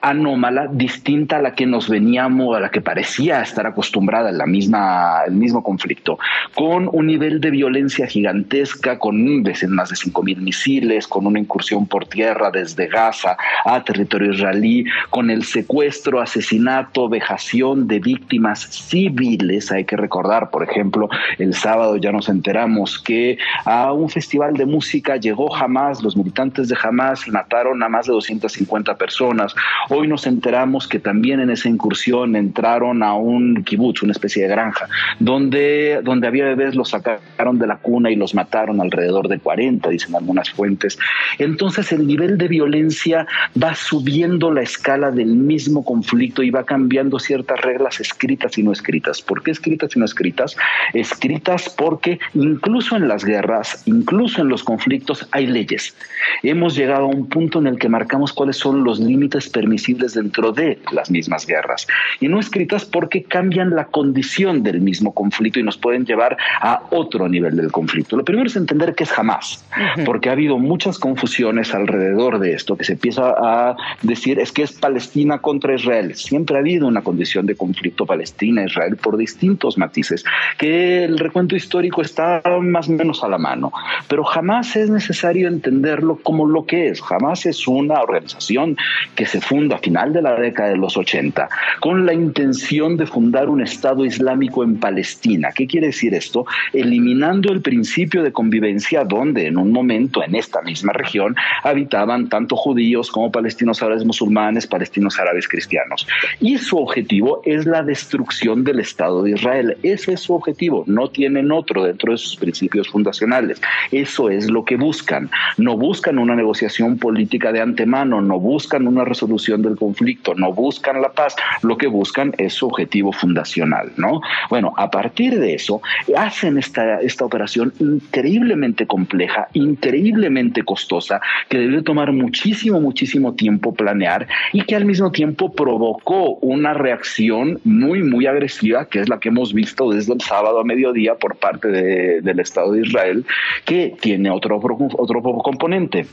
anómala, distinta a la que nos veníamos, a la que parecía estar acostumbrada la misma, el mismo conflicto, con un nivel de violencia gigantesca, con más de 5.000 misiles, con una incursión por tierra desde Gaza a territorio israelí, con el secuestro, asesinato, vejación de víctimas civiles. Hay que recordar, por ejemplo, el sábado ya nos enteramos que a un festival de música llegó Hamas, los militantes de Hamas mataron a más de 250 personas Hoy nos enteramos que también en esa incursión entraron a un kibutz, una especie de granja, donde, donde había bebés, los sacaron de la cuna y los mataron alrededor de 40, dicen algunas fuentes. Entonces el nivel de violencia va subiendo la escala del mismo conflicto y va cambiando ciertas reglas escritas y no escritas. ¿Por qué escritas y no escritas? Escritas porque incluso en las guerras, incluso en los conflictos, hay leyes. Hemos llegado a un punto en el que marcamos cuáles son los límites permisibles dentro de las mismas guerras. Y no escritas porque cambian la condición del mismo conflicto y nos pueden llevar a otro nivel del conflicto. Lo primero es entender que es jamás, porque ha habido muchas confusiones alrededor de esto, que se empieza a decir es que es Palestina contra Israel. Siempre ha habido una condición de conflicto Palestina-Israel por distintos matices, que el recuento histórico está más o menos a la mano, pero jamás es necesario entenderlo como lo que es. Jamás es una organización que se funda a final de la década de los 80 con la intención de fundar un Estado Islámico en Palestina. ¿Qué quiere decir esto? Eliminando el principio de convivencia donde en un momento en esta misma región habitaban tanto judíos como palestinos árabes musulmanes, palestinos árabes cristianos. Y su objetivo es la destrucción del Estado de Israel. Ese es su objetivo. No tienen otro dentro de sus principios fundacionales. Eso es lo que buscan. No buscan una negociación política de antemano, no buscan una resolución del conflicto, no buscan la paz. Lo que buscan es su objetivo fundacional, ¿no? Bueno, a partir de eso, hacen esta, esta operación increíblemente compleja, increíblemente costosa, que debe tomar muchísimo, muchísimo tiempo planear y que al mismo tiempo provocó una reacción muy, muy agresiva, que es la que hemos visto desde el sábado a mediodía por parte del Estado de Israel, que tiene otro, otro componente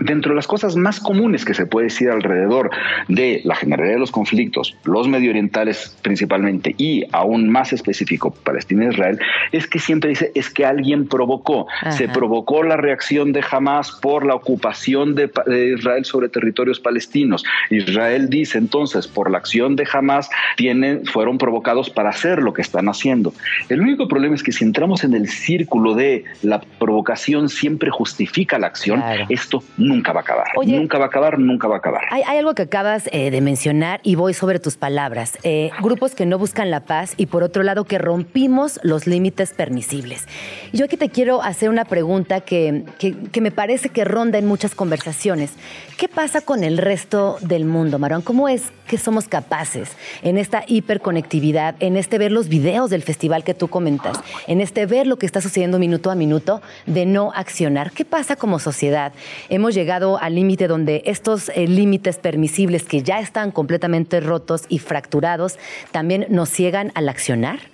dentro de las cosas más comunes que se puede decir alrededor de la generalidad de los conflictos, los medio orientales principalmente y aún más específico Palestina e Israel, es que siempre dice es que alguien provocó, se provocó la reacción de Hamas por la ocupación de, Israel sobre territorios palestinos. Israel dice entonces por la acción de Hamas tienen, fueron provocados para hacer lo que están haciendo. El único problema es que si entramos en el círculo de la provocación siempre justifica la acción, esto nunca va a acabar. nunca va a acabar, nunca va a acabar. Hay, algo que acabas eh, de mencionar y voy sobre tus palabras. Eh, grupos que no buscan la paz y por otro lado que rompimos los límites permisibles. Yo aquí te quiero hacer una pregunta que, que, me parece que ronda en muchas conversaciones. ¿Qué pasa con el resto del mundo, Marón? ¿Cómo es que somos capaces en esta hiperconectividad, en este ver los videos del festival que tú comentas, en este ver lo que está sucediendo minuto a minuto, de no accionar? ¿Qué pasa como sociedad? hemos llegado al límite donde estos eh, límites permisibles que ya están completamente rotos y fracturados también nos ciegan al accionar?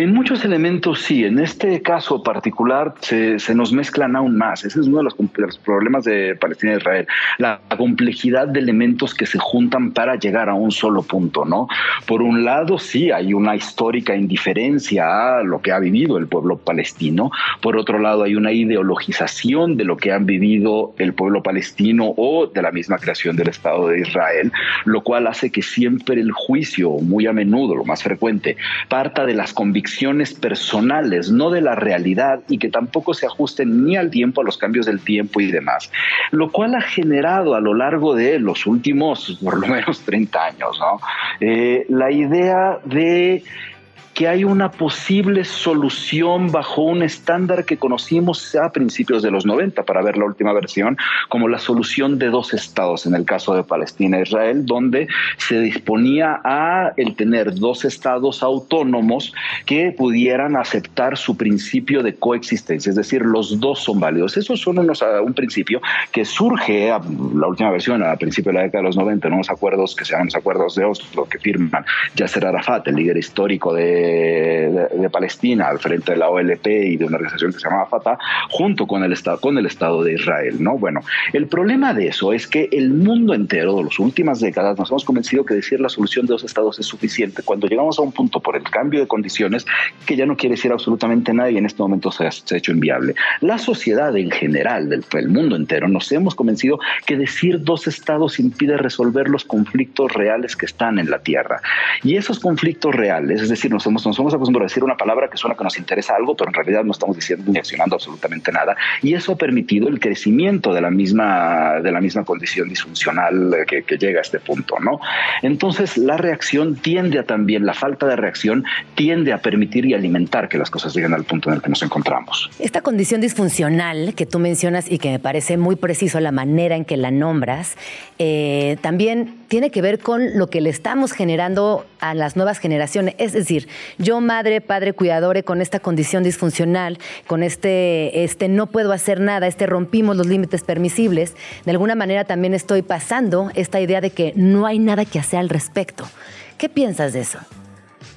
En muchos elementos sí, en este caso particular se, nos mezclan aún más. Ese es uno de los, problemas de Palestina e Israel, la complejidad de elementos que se juntan para llegar a un solo punto, ¿no? Por un lado, sí, hay una histórica indiferencia a lo que ha vivido el pueblo palestino, por otro lado, hay una ideologización de lo que han vivido el pueblo palestino o de la misma creación del Estado de Israel, lo cual hace que siempre el juicio, muy a menudo, lo más frecuente, parta de las convicciones personales, no de la realidad y que tampoco se ajusten ni al tiempo, a los cambios del tiempo y demás. Lo cual ha generado a lo largo de los últimos, por lo menos 30 años, ¿no? Eh, la idea de que hay una posible solución bajo un estándar que conocimos a principios de los 90, para ver la última versión, como la solución de dos estados en el caso de Palestina e Israel, donde se disponía a el tener dos estados autónomos que pudieran aceptar su principio de coexistencia, es decir, los dos son válidos. Eso son unos, un principio que surge, la última versión, a principios de la década de los 90, en unos acuerdos que se llaman los acuerdos de Oslo, que firman Yasser Arafat, el líder histórico de de, Palestina al frente de la OLP y de una organización que se llamaba Fatah, junto con el, Estado, con el Estado de Israel. ¿no? Bueno, el problema de eso es que el mundo entero, de las últimas décadas, nos hemos convencido que decir la solución de dos estados es suficiente cuando llegamos a un punto por el cambio de condiciones que ya no quiere decir absolutamente nada y en este momento se ha, hecho inviable. La sociedad en general, del el mundo entero, nos hemos convencido que decir dos estados impide resolver los conflictos reales que están en la tierra. Y esos conflictos reales, es decir, nos hemos nos somos acostumbrados a decir una palabra que suena que nos interesa algo, pero en realidad no estamos diciendo ni accionando absolutamente nada. Y eso ha permitido el crecimiento de la misma, de la misma condición disfuncional que, que llega a este punto, ¿no? Entonces, la reacción tiende a también, la falta de reacción tiende a permitir y alimentar que las cosas lleguen al punto en el que nos encontramos. Esta condición disfuncional que tú mencionas y que me parece muy preciso la manera en que la nombras, eh, también tiene que ver con lo que le estamos generando a las nuevas generaciones. Es decir, yo, madre, padre, cuidadore, con esta condición disfuncional, con este, este no puedo hacer nada, este rompimos los límites permisibles, de alguna manera también estoy pasando esta idea de que no hay nada que hacer al respecto. ¿Qué piensas de eso?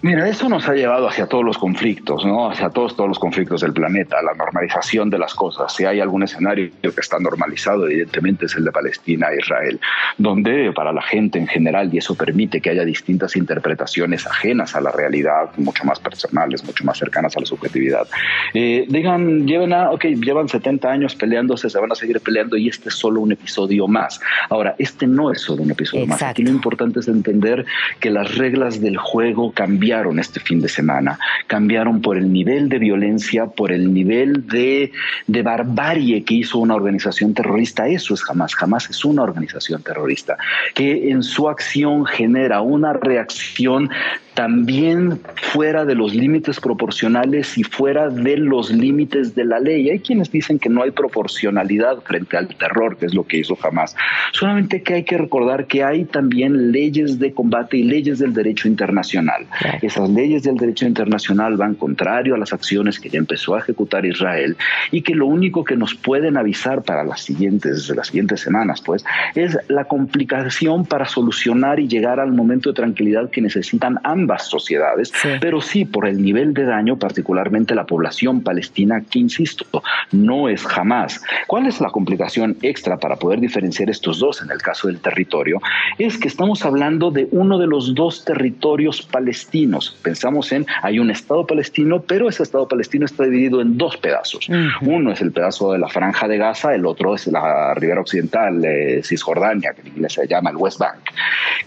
Mira, eso nos ha llevado hacia todos los conflictos, ¿no? Hacia todos, todos los conflictos del planeta, la normalización de las cosas. Si hay algún escenario que está normalizado, evidentemente es el de Palestina e Israel, donde para la gente en general, y eso permite que haya distintas interpretaciones ajenas a la realidad, mucho más personales, mucho más cercanas a la subjetividad, eh, digan, lleven a, ok, llevan 70 años peleándose, se van a seguir peleando y este es solo un episodio más. Ahora, este no es solo un episodio más. Aquí lo importante es entender que las reglas del juego cambian cambiaron este fin de semana. Cambiaron por el nivel de violencia, por el nivel de, de barbarie que hizo una organización terrorista. Eso es jamás, jamás es una organización terrorista, que en su acción genera una reacción también fuera de los límites proporcionales y fuera de los límites de la ley. Hay quienes dicen que no hay proporcionalidad frente al terror, que es lo que hizo jamás. Solamente que hay que recordar que hay también leyes de combate y leyes del derecho internacional. Esas leyes del derecho internacional van contrario a las acciones que ya empezó a ejecutar Israel y que lo único que nos pueden avisar para las siguientes, las siguientes semanas, pues, es la complicación para solucionar y llegar al momento de tranquilidad que necesitan ambas sociedades, pero sí por el nivel de daño, particularmente la población palestina, que insisto, no es jamás. ¿Cuál es la complicación extra para poder diferenciar estos dos en el caso del territorio? Es que estamos hablando de uno de los dos territorios palestinos. Pensamos en, hay un Estado palestino, pero ese Estado palestino está dividido en dos pedazos. Uno es el pedazo de la franja de Gaza, el otro es la ribera occidental, de Cisjordania, que en inglés se llama el West Bank,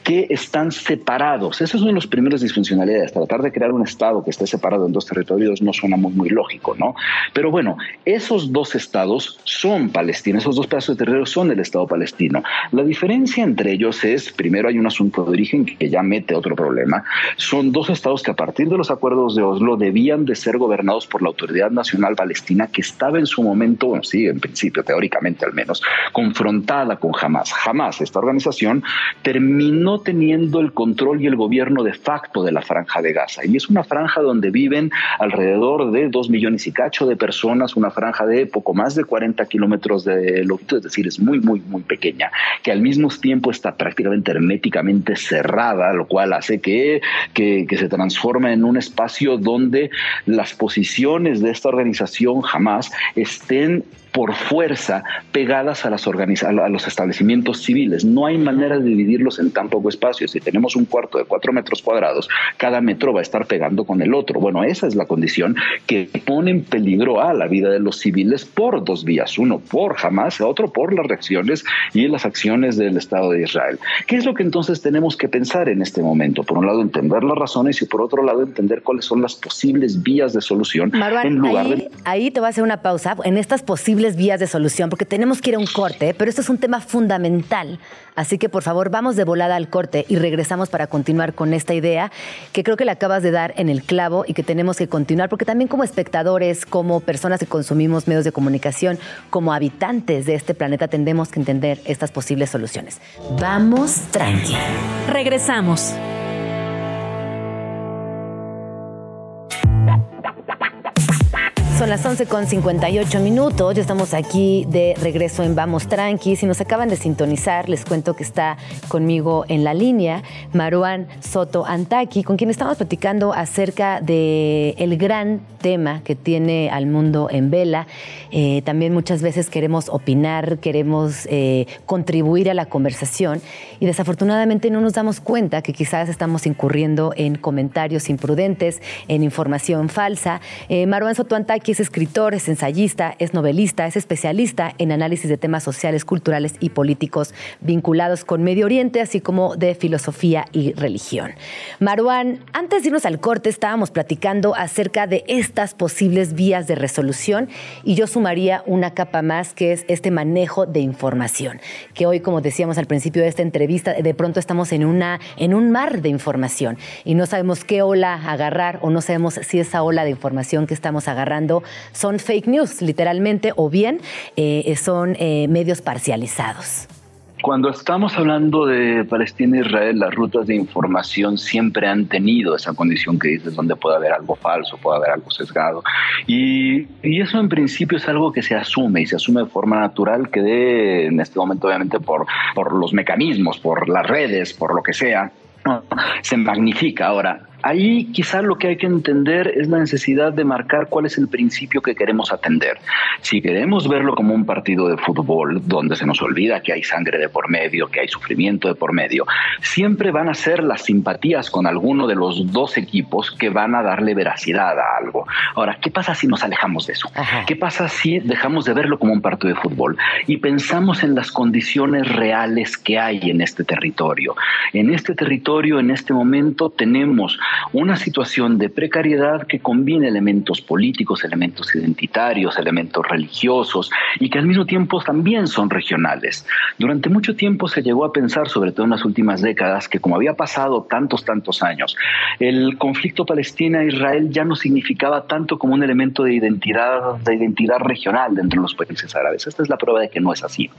que están separados. Ese es uno de los primeros disfuncionalidades. Tratar de crear un Estado que esté separado en dos territorios no suena muy, muy lógico, ¿no? Pero bueno, esos dos estados son palestinos, esos dos pedazos de territorio son el Estado palestino. La diferencia entre ellos es, primero hay un asunto de origen que ya mete otro problema. Son dos estados que a partir de los acuerdos de Oslo debían de ser gobernados por la Autoridad Nacional Palestina que estaba en su momento, sí, en principio, teóricamente al menos, confrontada con Hamas. Hamas, esta organización, terminó teniendo el control y el gobierno de facto de la franja de Gaza. Y es una franja donde viven alrededor de dos millones y cacho de personas, una franja de poco más de 40 kilómetros de longitud, es decir, es muy, muy, muy pequeña, que al mismo tiempo está prácticamente herméticamente cerrada, lo cual hace que, que, que se transforme en un espacio donde las posiciones de esta organización jamás estén por fuerza pegadas a, las a los establecimientos civiles. No hay manera de dividirlos en tan poco espacio. Si tenemos un cuarto de cuatro metros cuadrados, cada metro va a estar pegando con el otro. Bueno, esa es la condición que pone en peligro a la vida de los civiles por dos vías. Uno por Hamas, otro por las reacciones y las acciones del Estado de Israel. ¿Qué es lo que entonces tenemos que pensar en este momento? Por un lado, entender las razones y por otro lado, entender cuáles son las posibles vías de solución. en lugar ahí, ahí te voy a hacer una pausa. En estas posibles vías de solución, porque tenemos que ir a un corte, pero esto es un tema fundamental. Así que por favor, vamos de volada al corte y regresamos para continuar con esta idea que creo que le acabas de dar en el clavo y que tenemos que continuar, porque también como espectadores, como personas que consumimos medios de comunicación, como habitantes de este planeta, tendemos que entender estas posibles soluciones. Vamos tranqui. Regresamos. Son las 11 con 58 minutos. Ya estamos aquí de regreso en Vamos Tranqui. Si nos acaban de sintonizar, les cuento que está conmigo en la línea Maruán Soto Antaki, con quien estamos platicando acerca el gran tema que tiene al mundo en vela. Eh, también muchas veces queremos opinar, queremos eh, contribuir a la conversación y desafortunadamente no nos damos cuenta que quizás estamos incurriendo en comentarios imprudentes, en información falsa. Eh, Maruán Soto Antaki Es escritor, es ensayista, es novelista, es especialista en análisis de temas sociales, culturales y políticos vinculados con Medio Oriente, así como de filosofía y religión. Marwan, antes de irnos al corte estábamos platicando acerca de estas posibles vías de resolución y yo sumaría una capa más que es este manejo de información, que hoy, como decíamos al principio de esta entrevista, de pronto estamos en, una, en un mar de información y no sabemos qué ola agarrar o no sabemos si esa ola de información que estamos agarrando son fake news, literalmente, o bien eh, son eh, medios parcializados. Cuando estamos hablando de Palestina e Israel, las rutas de información siempre han tenido esa condición que dices, donde puede haber algo falso, puede haber algo sesgado. Y, eso en principio es algo que se asume y se asume de forma natural, que de, en este momento obviamente por, por los mecanismos, por las redes, por lo que sea, se magnifica. Ahora, Ahí quizás lo que hay que entender es la necesidad de marcar cuál es el principio que queremos atender. Si queremos verlo como un partido de fútbol donde se nos olvida que hay sangre de por medio, que hay sufrimiento de por medio, siempre van a ser las simpatías con alguno de los dos equipos que van a darle veracidad a algo. Ahora, ¿qué pasa si nos alejamos de eso? ¿Qué pasa si dejamos de verlo como un partido de fútbol y pensamos en las condiciones reales que hay en este territorio? En este territorio, en este momento, tenemos una situación de precariedad que combina elementos políticos, elementos identitarios, elementos religiosos y que al mismo tiempo también son regionales. Durante mucho tiempo se llegó a pensar, sobre todo en las últimas décadas, que como había pasado tantos, tantos años, el conflicto Palestina-Israel ya no significaba tanto como un elemento de identidad, de identidad regional dentro de los países árabes. Esta es la prueba de que no es así.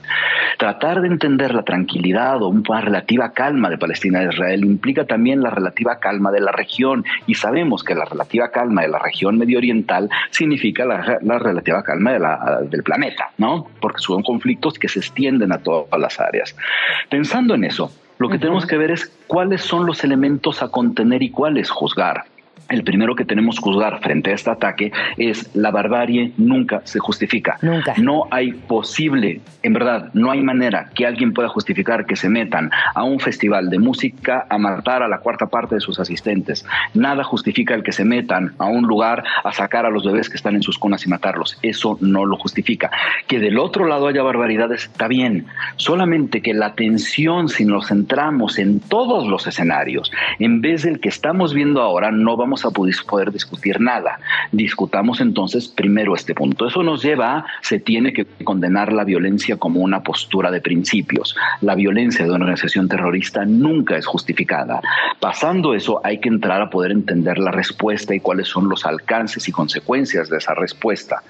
Tratar de entender la tranquilidad o una relativa calma de Palestina e Israel implica también la relativa calma de la región y sabemos que la relativa calma de la región medio oriental significa la, relativa calma del planeta, ¿no? Porque son conflictos que se extienden a todas las áreas. Pensando en eso, lo que tenemos que ver es cuáles son los elementos a contener y cuáles juzgar el primero que tenemos que juzgar frente a este ataque es la barbarie nunca se justifica. Nunca. No hay posible, en verdad, no hay manera que alguien pueda justificar que se metan a un festival de música a matar a la cuarta parte de sus asistentes. Nada justifica el que se metan a un lugar a sacar a los bebés que están en sus cunas y matarlos. Eso no lo justifica. Que del otro lado haya barbaridades está bien. Solamente que la atención, si nos centramos en todos los escenarios, en vez del que estamos viendo ahora, no vamos a poder discutir nada. Discutamos entonces primero este punto. Eso nos lleva a, se tiene que condenar la violencia como una postura de principios. La violencia de una organización terrorista nunca es justificada. Pasando eso, hay que entrar a poder entender la respuesta y cuáles son los alcances y consecuencias de esa respuesta.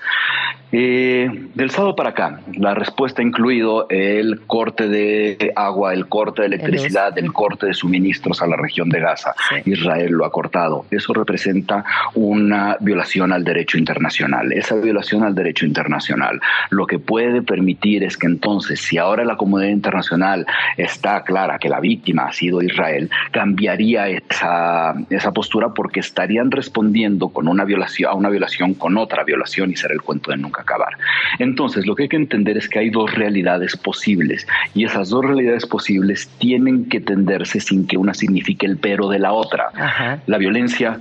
Eh, del sábado para acá, la respuesta ha incluido el corte de agua, el corte de electricidad, el corte de suministros a la región de Gaza. Israel lo ha cortado. Eso representa una violación al derecho internacional. Esa violación al derecho internacional lo que puede permitir es que entonces, si ahora la comunidad internacional está clara que la víctima ha sido Israel, cambiaría esa, esa postura porque estarían respondiendo con una violación, a una violación con otra violación y será el cuento de nunca acabar. Entonces, lo que hay que entender es que hay dos realidades posibles y esas dos realidades posibles tienen que tenderse sin que una signifique el pero de la otra. La violencia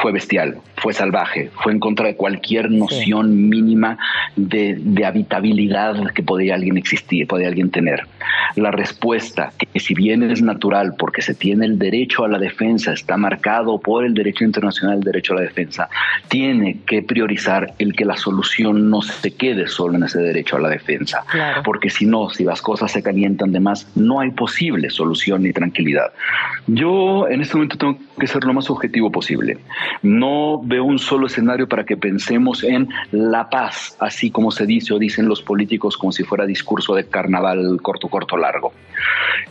fue bestial, fue salvaje, fue en contra de cualquier noción mínima de, habitabilidad que podía alguien existir, podía alguien tener. La respuesta, que si bien es natural porque se tiene el derecho a la defensa, está marcado por el derecho internacional el derecho a la defensa, tiene que priorizar el que la solución no se quede solo en ese derecho a la defensa. Porque si no, si las cosas se calientan de más, no hay posible solución ni tranquilidad. Yo en este momento tengo que ser lo más objetivo posible. No veo un solo escenario para que pensemos en la paz, así como se dice o dicen los políticos como si fuera discurso de carnaval corto, corto, largo.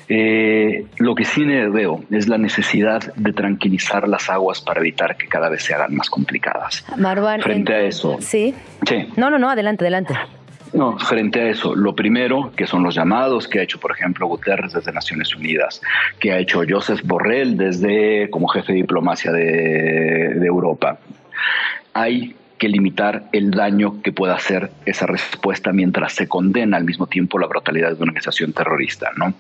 Eh, lo que sí veo es la necesidad de tranquilizar las aguas para evitar que cada vez se hagan más complicadas. Marwan, frente a eso. Sí. Sí. No, no, no, adelante, adelante. No, frente a eso, lo primero, que son los llamados que ha hecho, por ejemplo, Guterres desde Naciones Unidas, que ha hecho Joseph Borrell desde como jefe de diplomacia de, Europa. Hay que limitar el daño que pueda hacer esa respuesta mientras se condena al mismo tiempo la brutalidad de una organización terrorista, ¿no?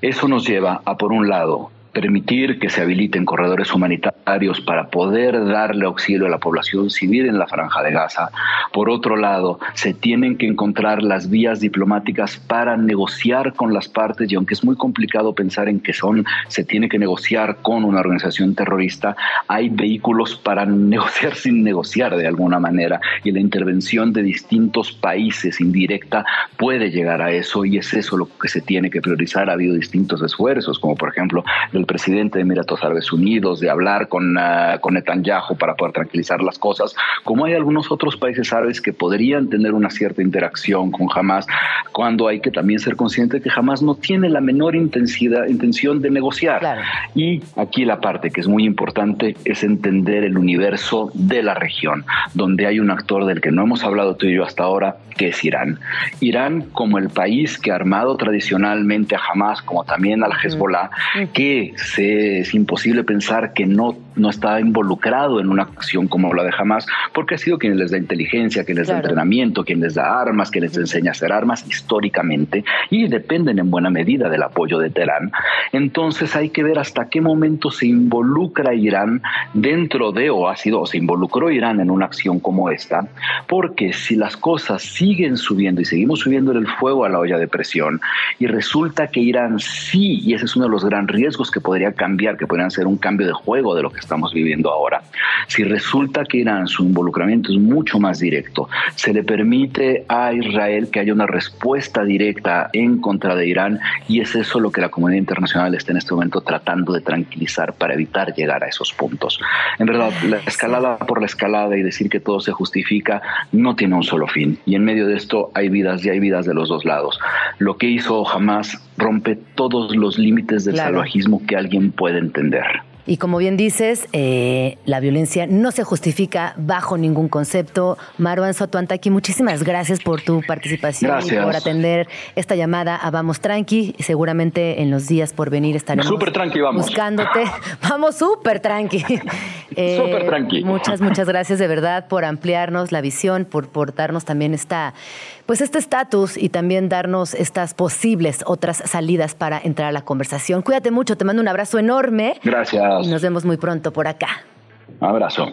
Eso nos lleva a, por un lado, permitir que se habiliten corredores humanitarios para poder darle auxilio a la población civil en la franja de Gaza. Por otro lado, se tienen que encontrar las vías diplomáticas para negociar con las partes y aunque es muy complicado pensar en que son se tiene que negociar con una organización terrorista, hay vehículos para negociar sin negociar de alguna manera y la intervención de distintos países indirecta puede llegar a eso y es eso lo que se tiene que priorizar. Ha habido distintos esfuerzos, como por ejemplo el presidente de Emiratos Árabes Unidos, de hablar con, uh, con Netanyahu para poder tranquilizar las cosas, como hay algunos otros países árabes que podrían tener una cierta interacción con Hamas, cuando hay que también ser consciente de que Hamas no tiene la menor intensidad, intención de negociar. Y aquí la parte que es muy importante es entender el universo de la región, donde hay un actor del que no hemos hablado tú y yo hasta ahora, que es Irán. Irán como el país que ha armado tradicionalmente a Hamas, como también al Hezbollah, que se, es imposible pensar que no, no está involucrado en una acción como la de Hamas, porque ha sido quien les da inteligencia, quien les da entrenamiento, quien les da armas, quien les enseña a hacer armas históricamente y dependen en buena medida del apoyo de Teherán. Entonces hay que ver hasta qué momento se involucra Irán dentro de o ha sido o se involucró Irán en una acción como esta, porque si las cosas siguen subiendo y seguimos subiendo el fuego a la olla de presión y resulta que Irán sí, y ese es uno de los grandes riesgos que podría cambiar, que podrían ser un cambio de juego de lo que estamos viviendo ahora, si resulta que Irán su involucramiento es mucho más directo, se le permite a Israel que haya una respuesta directa en contra de Irán y es eso lo que la comunidad internacional está en este momento tratando de tranquilizar para evitar llegar a esos puntos. En verdad, la escalada por la escalada y decir que todo se justifica no tiene un solo fin. Y en medio de esto hay vidas y hay vidas de los dos lados. Lo que hizo jamás rompe todos los límites del salvajismo que alguien puede entender. Y como bien dices, eh, la violencia no se justifica bajo ningún concepto. Marwan Sotuantaki, muchísimas gracias por tu participación y por atender esta llamada a Vamos Tranqui. Seguramente en los días por venir estaremos super tranqui, vamos. buscándote. vamos súper tranqui. Eh, súper tranqui. Muchas, muchas gracias de verdad por ampliarnos la visión, por, por darnos también esta pues este estatus y también darnos estas posibles otras salidas para entrar a la conversación. Cuídate mucho, te mando un abrazo enorme. Gracias. Y nos vemos muy pronto por acá. Abrazo.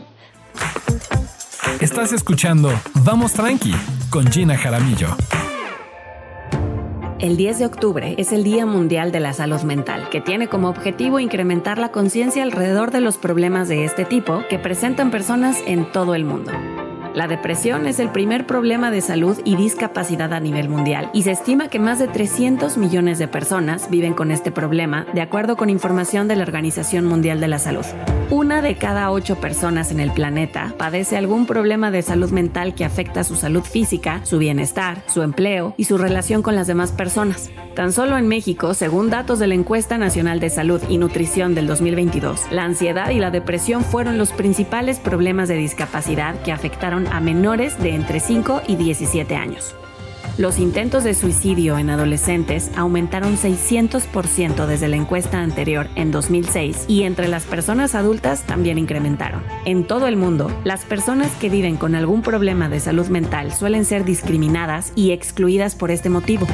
Estás escuchando Vamos Tranqui con Gina Jaramillo. El 10 de octubre es el Día Mundial de la Salud Mental, que tiene como objetivo incrementar la conciencia alrededor de los problemas de este tipo que presentan personas en todo el mundo. La depresión es el primer problema de salud y discapacidad a nivel mundial y se estima que más de 300 millones de personas viven con este problema, de acuerdo con información de la Organización Mundial de la Salud. Una de cada ocho personas en el planeta padece algún problema de salud mental que afecta su salud física, su bienestar, su empleo y su relación con las demás personas. Tan solo en México, según datos de la Encuesta Nacional de Salud y Nutrición del 2022, la ansiedad y la depresión fueron los principales problemas de discapacidad que afectaron a menores de entre 5 y 17 años. Los intentos de suicidio en adolescentes aumentaron 600% desde la encuesta anterior en 2006 y entre las personas adultas también incrementaron. En todo el mundo, las personas que viven con algún problema de salud mental suelen ser discriminadas y excluidas por este motivo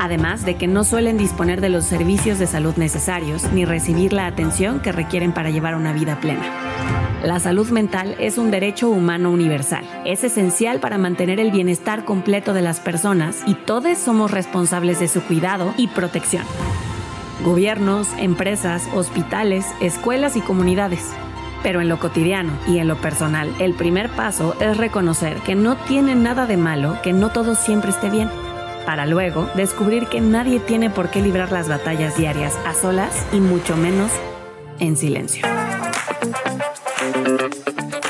además de que no suelen disponer de los servicios de salud necesarios ni recibir la atención que requieren para llevar una vida plena. La salud mental es un derecho humano universal. Es esencial para mantener el bienestar completo de las personas y todos somos responsables de su cuidado y protección. Gobiernos, empresas, hospitales, escuelas y comunidades. Pero en lo cotidiano y en lo personal, el primer paso es reconocer que no tiene nada de malo que no todo siempre esté bien para luego descubrir que nadie tiene por qué librar las batallas diarias a solas y mucho menos en silencio.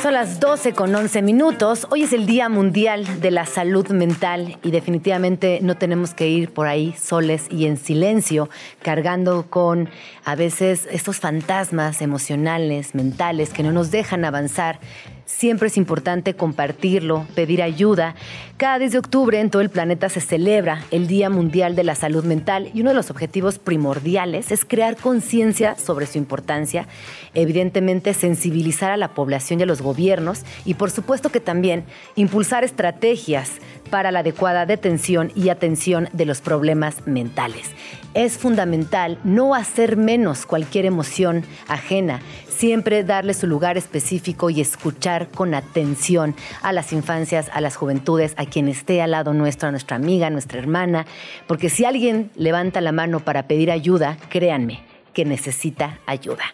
Son las 12 con 11 minutos. Hoy es el Día Mundial de la Salud Mental y definitivamente no tenemos que ir por ahí soles y en silencio, cargando con a veces estos fantasmas emocionales, mentales que no nos dejan avanzar siempre es importante compartirlo, pedir ayuda. Cada 10 de octubre en todo el planeta se celebra el Día Mundial de la Salud Mental y uno de los objetivos primordiales es crear conciencia sobre su importancia, evidentemente sensibilizar a la población y a los gobiernos y por supuesto que también impulsar estrategias para la adecuada detención y atención de los problemas mentales. Es fundamental no hacer menos cualquier emoción ajena, siempre darle su lugar específico y escuchar con atención a las infancias, a las juventudes, a quien esté al lado nuestro, a nuestra amiga, a nuestra hermana, porque si alguien levanta la mano para pedir ayuda, créanme, que necesita ayuda.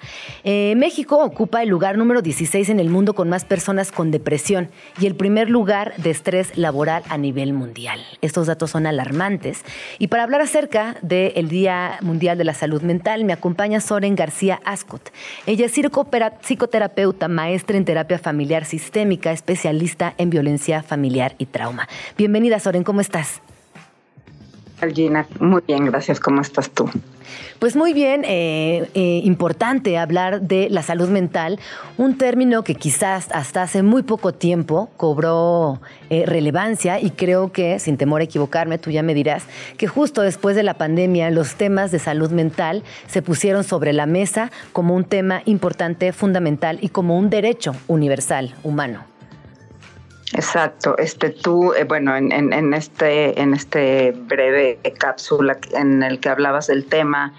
Eh, México ocupa el lugar número 16 en el mundo con más personas con depresión y el primer lugar de estrés laboral a nivel mundial. Estos datos son alarmantes. Y para hablar acerca del Día Mundial de la Salud Mental, me acompaña Soren García Ascot. Ella es psicoterapeuta, maestra en terapia familiar sistémica, especialista en violencia familiar y trauma. Bienvenida, Soren, ¿cómo estás? Gina, muy bien, gracias. ¿Cómo estás tú? Pues muy bien, eh, eh, importante hablar de la salud mental, un término que quizás hasta hace muy poco tiempo cobró eh, relevancia y creo que, sin temor a equivocarme, tú ya me dirás, que justo después de la pandemia los temas de salud mental se pusieron sobre la mesa como un tema importante, fundamental y como un derecho universal humano. Exacto, este tú, eh, bueno, en, en, este, en este breve cápsula en el que hablabas del tema,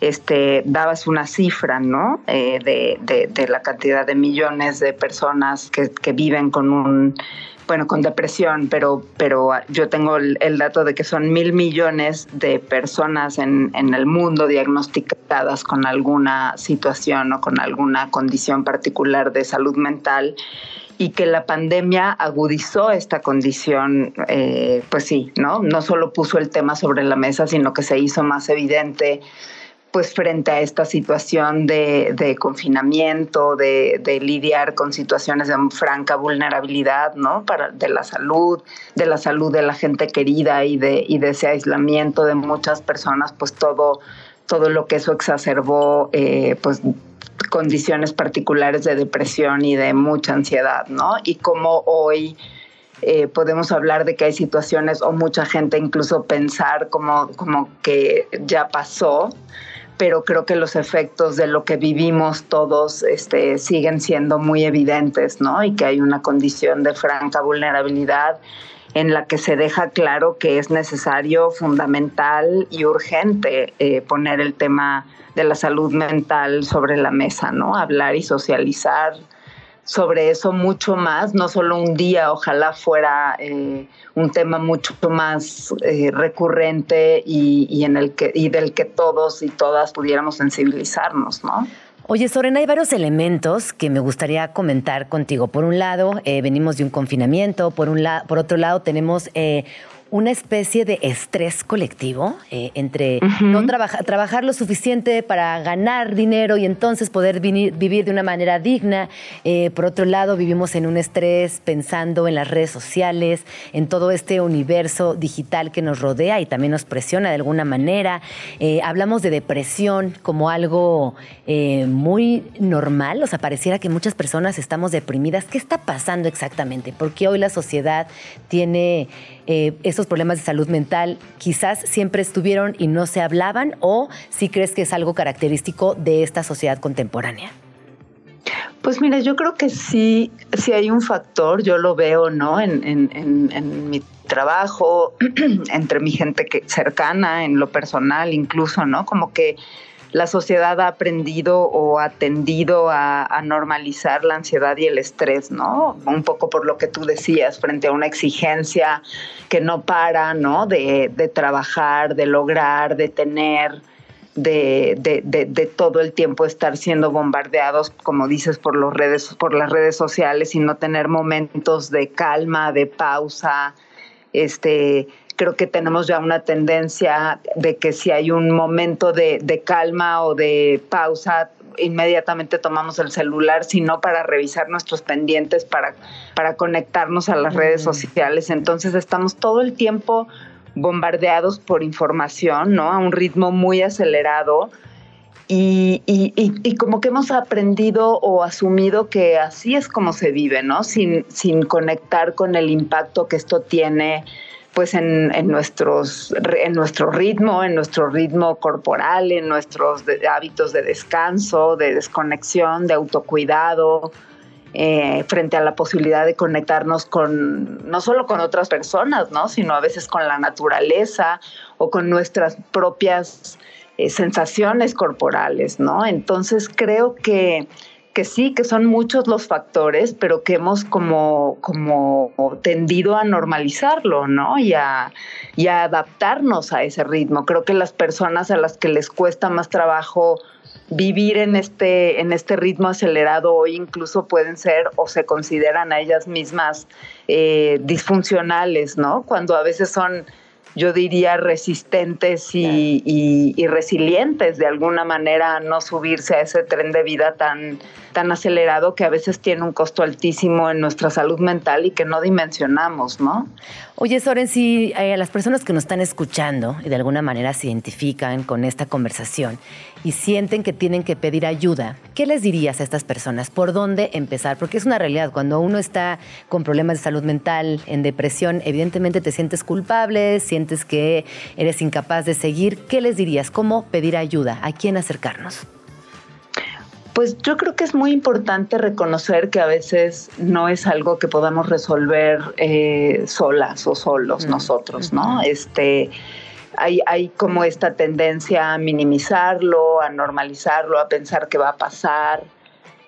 este, dabas una cifra, ¿no? Eh, de, de, la cantidad de millones de personas que, que, viven con un, bueno, con depresión, pero, pero yo tengo el, el, dato de que son mil millones de personas en, en el mundo diagnosticadas con alguna situación o con alguna condición particular de salud mental y que la pandemia agudizó esta condición, eh, pues sí, ¿no? No solo puso el tema sobre la mesa, sino que se hizo más evidente pues frente a esta situación de, confinamiento, de, de, lidiar con situaciones de franca vulnerabilidad, ¿no? Para, de la salud, de la salud de la gente querida y de, y de ese aislamiento de muchas personas, pues todo, todo lo que eso exacerbó, eh, pues condiciones particulares de depresión y de mucha ansiedad, ¿no? Y como hoy eh, podemos hablar de que hay situaciones o mucha gente incluso pensar como, como que ya pasó, pero creo que los efectos de lo que vivimos todos este, siguen siendo muy evidentes, ¿no? Y que hay una condición de franca vulnerabilidad en la que se deja claro que es necesario, fundamental y urgente eh, poner el tema de la salud mental sobre la mesa, ¿no? Hablar y socializar sobre eso mucho más, no solo un día, ojalá fuera eh, un tema mucho más eh, recurrente y, y, en el que, y del que todos y todas pudiéramos sensibilizarnos, ¿no? Oye, Soren, hay varios elementos que me gustaría comentar contigo. Por un lado, eh, venimos de un confinamiento, por, un por otro lado, tenemos eh, una especie de estrés colectivo eh, entre no trabajar lo suficiente para ganar dinero y entonces poder vivir de una manera digna. Eh, por otro lado, vivimos en un estrés pensando en las redes sociales, en todo este universo digital que nos rodea y también nos presiona de alguna manera. Eh, hablamos de depresión como algo muy normal, o sea, pareciera que muchas personas estamos deprimidas. ¿Qué está pasando exactamente? Porque hoy la sociedad tiene esos problemas de salud mental quizás siempre estuvieron y no se hablaban o si crees que es algo característico de esta sociedad contemporánea? Pues mira, yo creo que sí, sí hay un factor, yo lo veo, ¿no? En, mi trabajo, entre mi gente cercana, en lo personal incluso, ¿no? Como que la sociedad ha aprendido o ha a, normalizar la ansiedad y el estrés, ¿no? Un poco por lo que tú decías, frente a una exigencia que no para, ¿no? De, trabajar, de lograr, de tener, de, de, todo el tiempo estar siendo bombardeados, como dices, por, los redes, por las redes sociales y no tener momentos de calma, de pausa, este, creo que tenemos ya una tendencia de que si hay un momento de, calma o de pausa, inmediatamente tomamos el celular, sino para revisar nuestros pendientes, para, para conectarnos a las redes sociales. Entonces estamos todo el tiempo bombardeados por información, ¿no? A un ritmo muy acelerado y, y, como que hemos aprendido o asumido que así es como se vive, ¿no? Sin, sin conectar con el impacto que esto tiene pues en, nuestro ritmo, en nuestro ritmo corporal, en nuestros hábitos de descanso, de desconexión, de autocuidado, eh, frente a la posibilidad de conectarnos con, no solo con otras personas, ¿no? sino a veces con la naturaleza o con nuestras propias eh, sensaciones corporales, ¿no? Entonces creo que que sí, que son muchos los factores, pero que hemos como, como tendido a normalizarlo, ¿no? Y a, adaptarnos a ese ritmo. Creo que las personas a las que les cuesta más trabajo vivir en este, en este ritmo acelerado hoy incluso pueden ser o se consideran a ellas mismas eh, disfuncionales, ¿no? Cuando a veces son yo diría, resistentes y, resilientes de alguna manera a no subirse a ese tren de vida tan, tan acelerado que a veces tiene un costo altísimo en nuestra salud mental y que no dimensionamos, ¿no? Oye, Soren, si a eh, las personas que nos están escuchando y de alguna manera se identifican con esta conversación y sienten que tienen que pedir ayuda, ¿qué les dirías a estas personas? ¿Por dónde empezar? Porque es una realidad, cuando uno está con problemas de salud mental, en depresión, evidentemente te sientes culpable, sientes que eres incapaz de seguir. ¿Qué les dirías? ¿Cómo pedir ayuda? ¿A quién acercarnos? Pues yo creo que es muy importante reconocer que a veces no es algo que podamos resolver eh, solas o solos mm, nosotros, ¿no? Este, hay, hay como esta tendencia a minimizarlo, a normalizarlo, a pensar que va a pasar,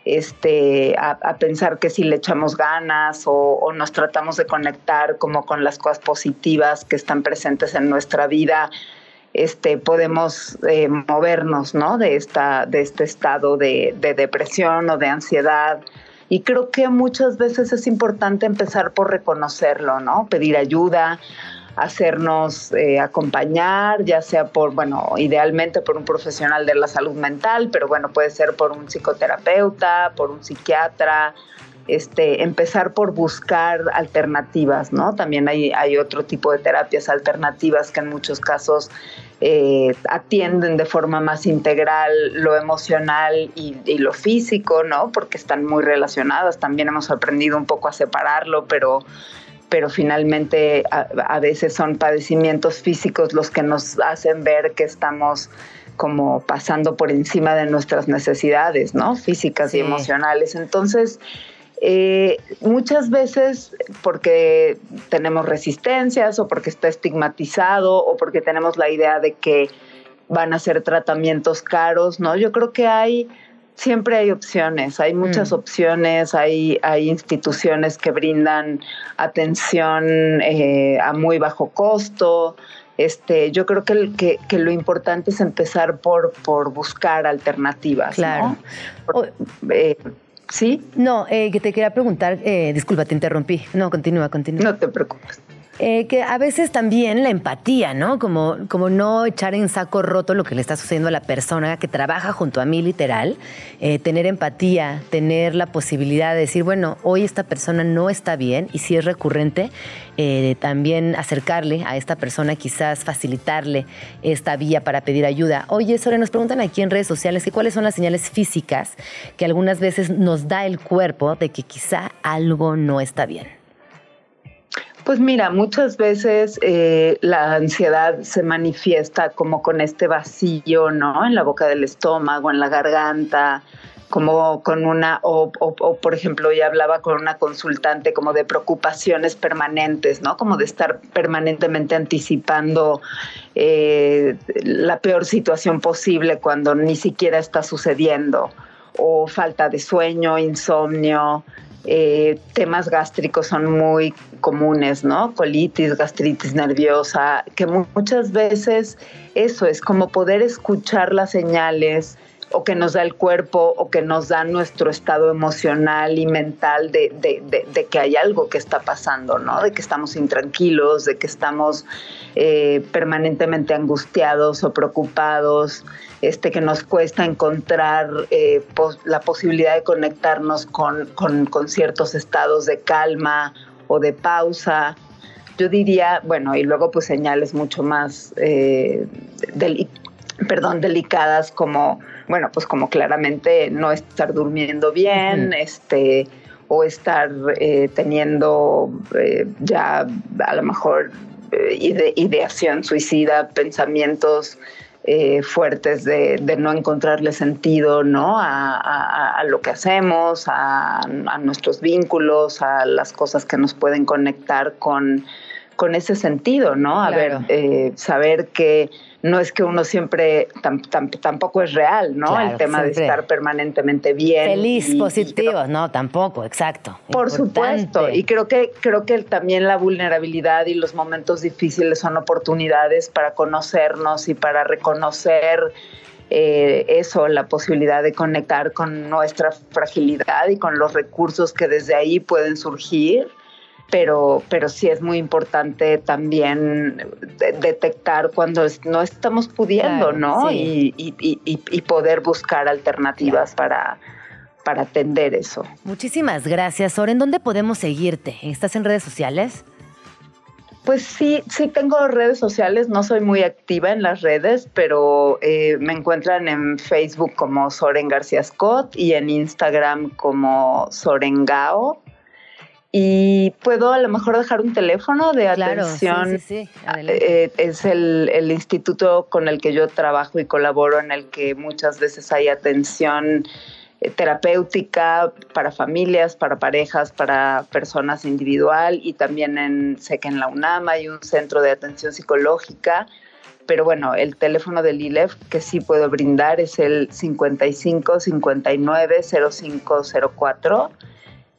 este, a, pensar que si le echamos ganas o, o, nos tratamos de conectar como con las cosas positivas que están presentes en nuestra vida, este, podemos eh, movernos ¿no? de, esta, de este estado de, depresión o de ansiedad. Y creo que muchas veces es importante empezar por reconocerlo, ¿no? Pedir ayuda, hacernos eh, acompañar, ya sea por, bueno, idealmente por un profesional de la salud mental, pero bueno, puede ser por un psicoterapeuta, por un psiquiatra, este, empezar por buscar alternativas, ¿no? También hay, hay otro tipo de terapias alternativas que en muchos casos eh, atienden de forma más integral lo emocional y, lo físico, ¿no? Porque están muy relacionadas. También hemos aprendido un poco a separarlo, pero pero finalmente a, veces son padecimientos físicos los que nos hacen ver que estamos como pasando por encima de nuestras necesidades, ¿no? Físicas y emocionales. Entonces, eh, muchas veces porque tenemos resistencias o porque está estigmatizado o porque tenemos la idea de que van a ser tratamientos caros, ¿no? Yo creo que hay, siempre hay opciones, hay muchas mm. opciones, hay, hay instituciones que brindan atención eh, a muy bajo costo. Este, yo creo que, que, que, lo importante es empezar por, por buscar alternativas. Claro. ¿no? Eh, ¿Sí? No, eh, que te quería preguntar, eh, disculpa, te interrumpí. No, continúa, continúa. No te preocupes. Eh, que a veces también la empatía, ¿no? Como, como no echar en saco roto lo que le está sucediendo a la persona que trabaja junto a mí, literal. Eh, tener empatía, tener la posibilidad de decir, bueno, hoy esta persona no está bien y si es recurrente, eh, también acercarle a esta persona, quizás facilitarle esta vía para pedir ayuda. Oye, Sore, nos preguntan aquí en redes sociales que cuáles son las señales físicas que algunas veces nos da el cuerpo de que quizá algo no está bien. Pues mira, muchas veces eh, la ansiedad se manifiesta como con este vacío, ¿no? En la boca del estómago, en la garganta, como con una, o, por ejemplo, ya hablaba con una consultante como de preocupaciones permanentes, ¿no? Como de estar permanentemente anticipando eh, la peor situación posible cuando ni siquiera está sucediendo, o falta de sueño, insomnio, eh, temas gástricos son muy comunes, ¿no? Colitis, gastritis nerviosa, que muchas veces eso es como poder escuchar las señales o que nos da el cuerpo o que nos da nuestro estado emocional y mental de, de, que hay algo que está pasando, ¿no? De que estamos intranquilos, de que estamos eh, permanentemente angustiados o preocupados, este, que nos cuesta encontrar eh, la posibilidad de conectarnos con, con, ciertos estados de calma o de pausa. Yo diría, bueno, y luego pues señales mucho más eh, perdón, delicadas como, bueno, pues como claramente no estar durmiendo bien, este, o estar eh, teniendo eh, ya a lo mejor eh, ideación suicida, pensamientos fuertes de, no encontrarle sentido ¿no? A, lo que hacemos, a, nuestros vínculos, a las cosas que nos pueden conectar con, con ese sentido, ¿no? A ver, saber que no es que uno siempre tampoco es real, ¿no? el tema de estar permanentemente bien. Feliz, positivo, no, tampoco, exacto. Por supuesto, y creo que creo que también la vulnerabilidad y los momentos difíciles son oportunidades para conocernos y para reconocer eh, eso, la posibilidad de conectar con nuestra fragilidad y con los recursos que desde ahí pueden surgir pero, pero sí es muy importante también detectar cuando no estamos pudiendo, ¿no? Y, poder buscar alternativas para, para atender eso. Muchísimas gracias, Soren. ¿Dónde podemos seguirte? ¿Estás en redes sociales? Pues sí, sí tengo redes sociales, no soy muy activa en las redes, pero eh, me encuentran en Facebook como Soren García Scott y en Instagram como Sorengao y puedo a lo mejor dejar un teléfono de atención. Sí, sí, eh, es el, el, instituto con el que yo trabajo y colaboro, en el que muchas veces hay atención eh, terapéutica para familias, para parejas, para personas individual y también en, sé que en la UNAM hay un centro de atención psicológica. Pero bueno, el teléfono del ILEF que sí puedo brindar es el 55 59 0504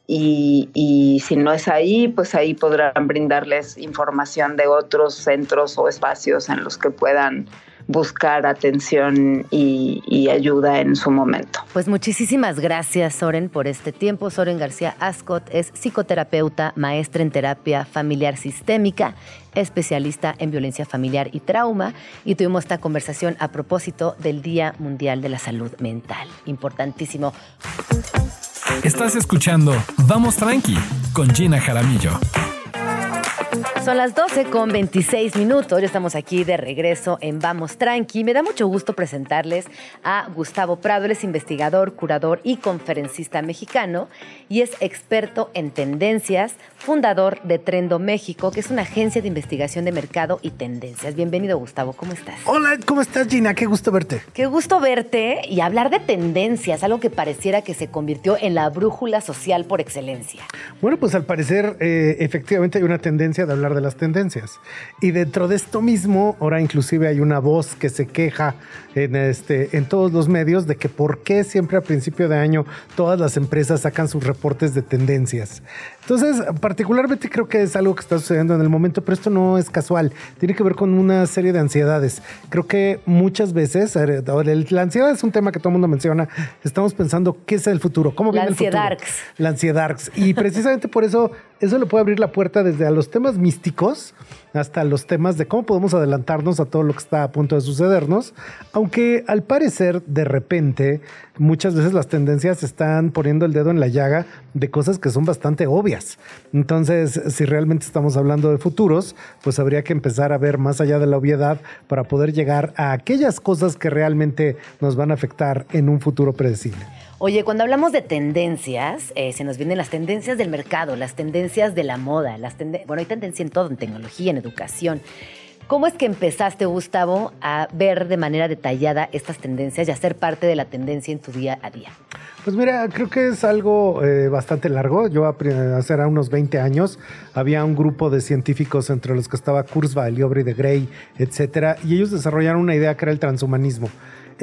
y, si no es ahí, pues ahí podrán brindarles información de otros centros o espacios en los que puedan buscar atención y, ayuda en su momento. Pues muchísimas gracias, Soren, por este tiempo. Soren García Ascot es psicoterapeuta, maestra en terapia familiar sistémica, especialista en violencia familiar y trauma, y tuvimos esta conversación a propósito del Día Mundial de la Salud Mental. Importantísimo. Estás escuchando Vamos Tranqui con Gina Jaramillo. Son las 12 con 26 minutos. Ya estamos aquí de regreso en Vamos Tranqui. Me da mucho gusto presentarles a Gustavo Prado. Él es investigador, curador y conferencista mexicano y es experto en tendencias, fundador de Trendo México, que es una agencia de investigación de mercado y tendencias. Bienvenido, Gustavo. ¿Cómo estás? Hola, ¿cómo estás, Gina? Qué gusto verte. Qué gusto verte y hablar de tendencias, algo que pareciera que se convirtió en la brújula social por excelencia. Bueno, pues al parecer, eh, efectivamente hay una tendencia de hablar de las tendencias. Y dentro de esto mismo, ahora inclusive hay una voz que se queja en, este, en todos los medios de que por qué siempre a principio de año todas las empresas sacan sus reportes de tendencias. Entonces, particularmente creo que es algo que está sucediendo en el momento, pero esto no es casual. Tiene que ver con una serie de ansiedades. Creo que muchas veces, la ansiedad es un tema que todo el mundo menciona. Estamos pensando qué es el futuro, cómo viene el futuro. La ansiedad. Y precisamente por eso, eso le puede abrir la puerta desde a los temas místicos hasta los temas de cómo podemos adelantarnos a todo lo que está a punto de sucedernos, aunque al parecer de repente muchas veces las tendencias están poniendo el dedo en la llaga de cosas que son bastante obvias. Entonces, si realmente estamos hablando de futuros, pues habría que empezar a ver más allá de la obviedad para poder llegar a aquellas cosas que realmente nos van a afectar en un futuro predecible. Oye, cuando hablamos de tendencias, eh, se nos vienen las tendencias del mercado, las tendencias de la moda, las bueno, hay tendencia en todo, en tecnología, en educación. ¿Cómo es que empezaste, Gustavo, a ver de manera detallada estas tendencias y a ser parte de la tendencia en tu día a día? Pues mira, creo que es algo eh, bastante largo. Yo hace unos 20 años había un grupo de científicos entre los que estaba Kurzweil, Aubrey de Grey, etcétera, y ellos desarrollaron una idea que era el transhumanismo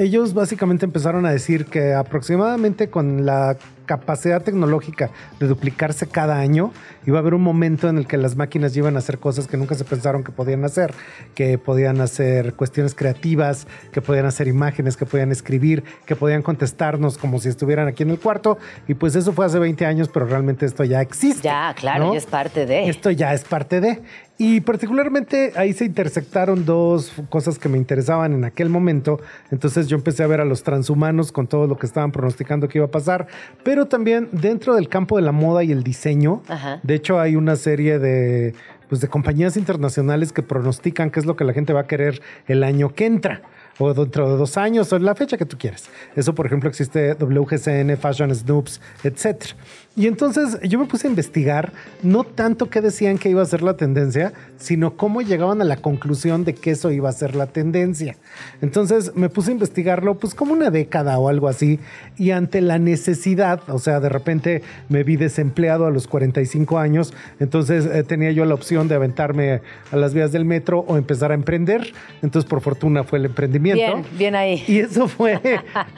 ellos básicamente empezaron a decir que aproximadamente con la capacidad tecnológica de duplicarse cada año, iba a haber un momento en el que las máquinas iban a hacer cosas que nunca se pensaron que podían hacer, que podían hacer cuestiones creativas, que podían hacer imágenes, que podían escribir, que podían contestarnos como si estuvieran aquí en el cuarto. Y pues eso fue hace 20 años, pero realmente esto ya existe. Ya, claro, ya es parte de. Esto ya es parte de. Y particularmente ahí se intersectaron dos cosas que me interesaban en aquel momento. Entonces yo empecé a ver a los transhumanos con todo lo que estaban pronosticando que iba a pasar, pero también dentro del campo de la moda y el diseño. De hecho hay una serie de, pues, de compañías internacionales que pronostican qué es lo que la gente va a querer el año que entra. o dentro de dos años o en la fecha que tú quieras. Eso, por ejemplo, existe WGCN, Fashion Snoops, etc. Y entonces yo me puse a investigar no tanto qué decían que iba a ser la tendencia, sino cómo llegaban a la conclusión de que eso iba a ser la tendencia. Entonces me puse a investigarlo pues como una década o algo así y ante la necesidad, o sea, de repente me vi desempleado a los 45 años, entonces eh, tenía yo la opción de aventarme a las vías del metro o empezar a emprender. Entonces por fortuna fue el emprendimiento. Bien, bien ahí. Y eso fue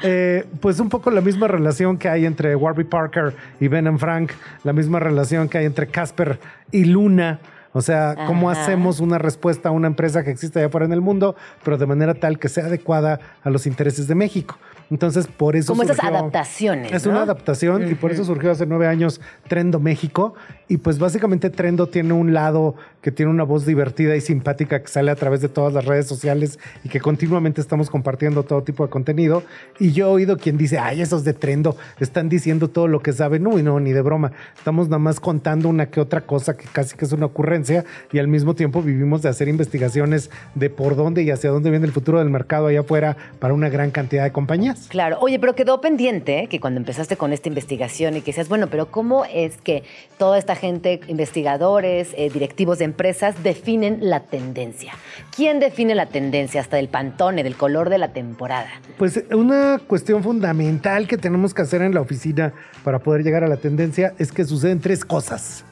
eh, pues un poco la misma relación que hay entre Warby Parker y Ben and Frank, la misma relación que hay entre Casper y Luna. O sea, cómo Ajá. hacemos una respuesta a una empresa que existe allá afuera en el mundo, pero de manera tal que sea adecuada a los intereses de México. Entonces, por eso Como esas surgió- adaptaciones, Es ¿no? una adaptación y por eso surgió hace nueve años Trendo México. Y pues básicamente Trendo tiene un lado que tiene una voz divertida y simpática que sale a través de todas las redes sociales y que continuamente estamos compartiendo todo tipo de contenido. Y yo he oído quien dice, ay, esos de Trendo están diciendo todo lo que saben. No, y no, ni de broma. Estamos nada más contando una que otra cosa que casi que es una ocurrencia y al mismo tiempo vivimos de hacer investigaciones de por dónde y hacia dónde viene el futuro del mercado allá afuera para una gran cantidad de compañías. Claro, oye, pero quedó pendiente que cuando empezaste con esta investigación y que decías, bueno, pero ¿cómo es que toda esta gente, investigadores, eh, directivos de empresas, definen la tendencia? ¿Quién define la tendencia hasta del pantone, del color de la temporada? Pues una cuestión fundamental que tenemos que hacer en la oficina para poder llegar a la tendencia es que suceden tres cosas.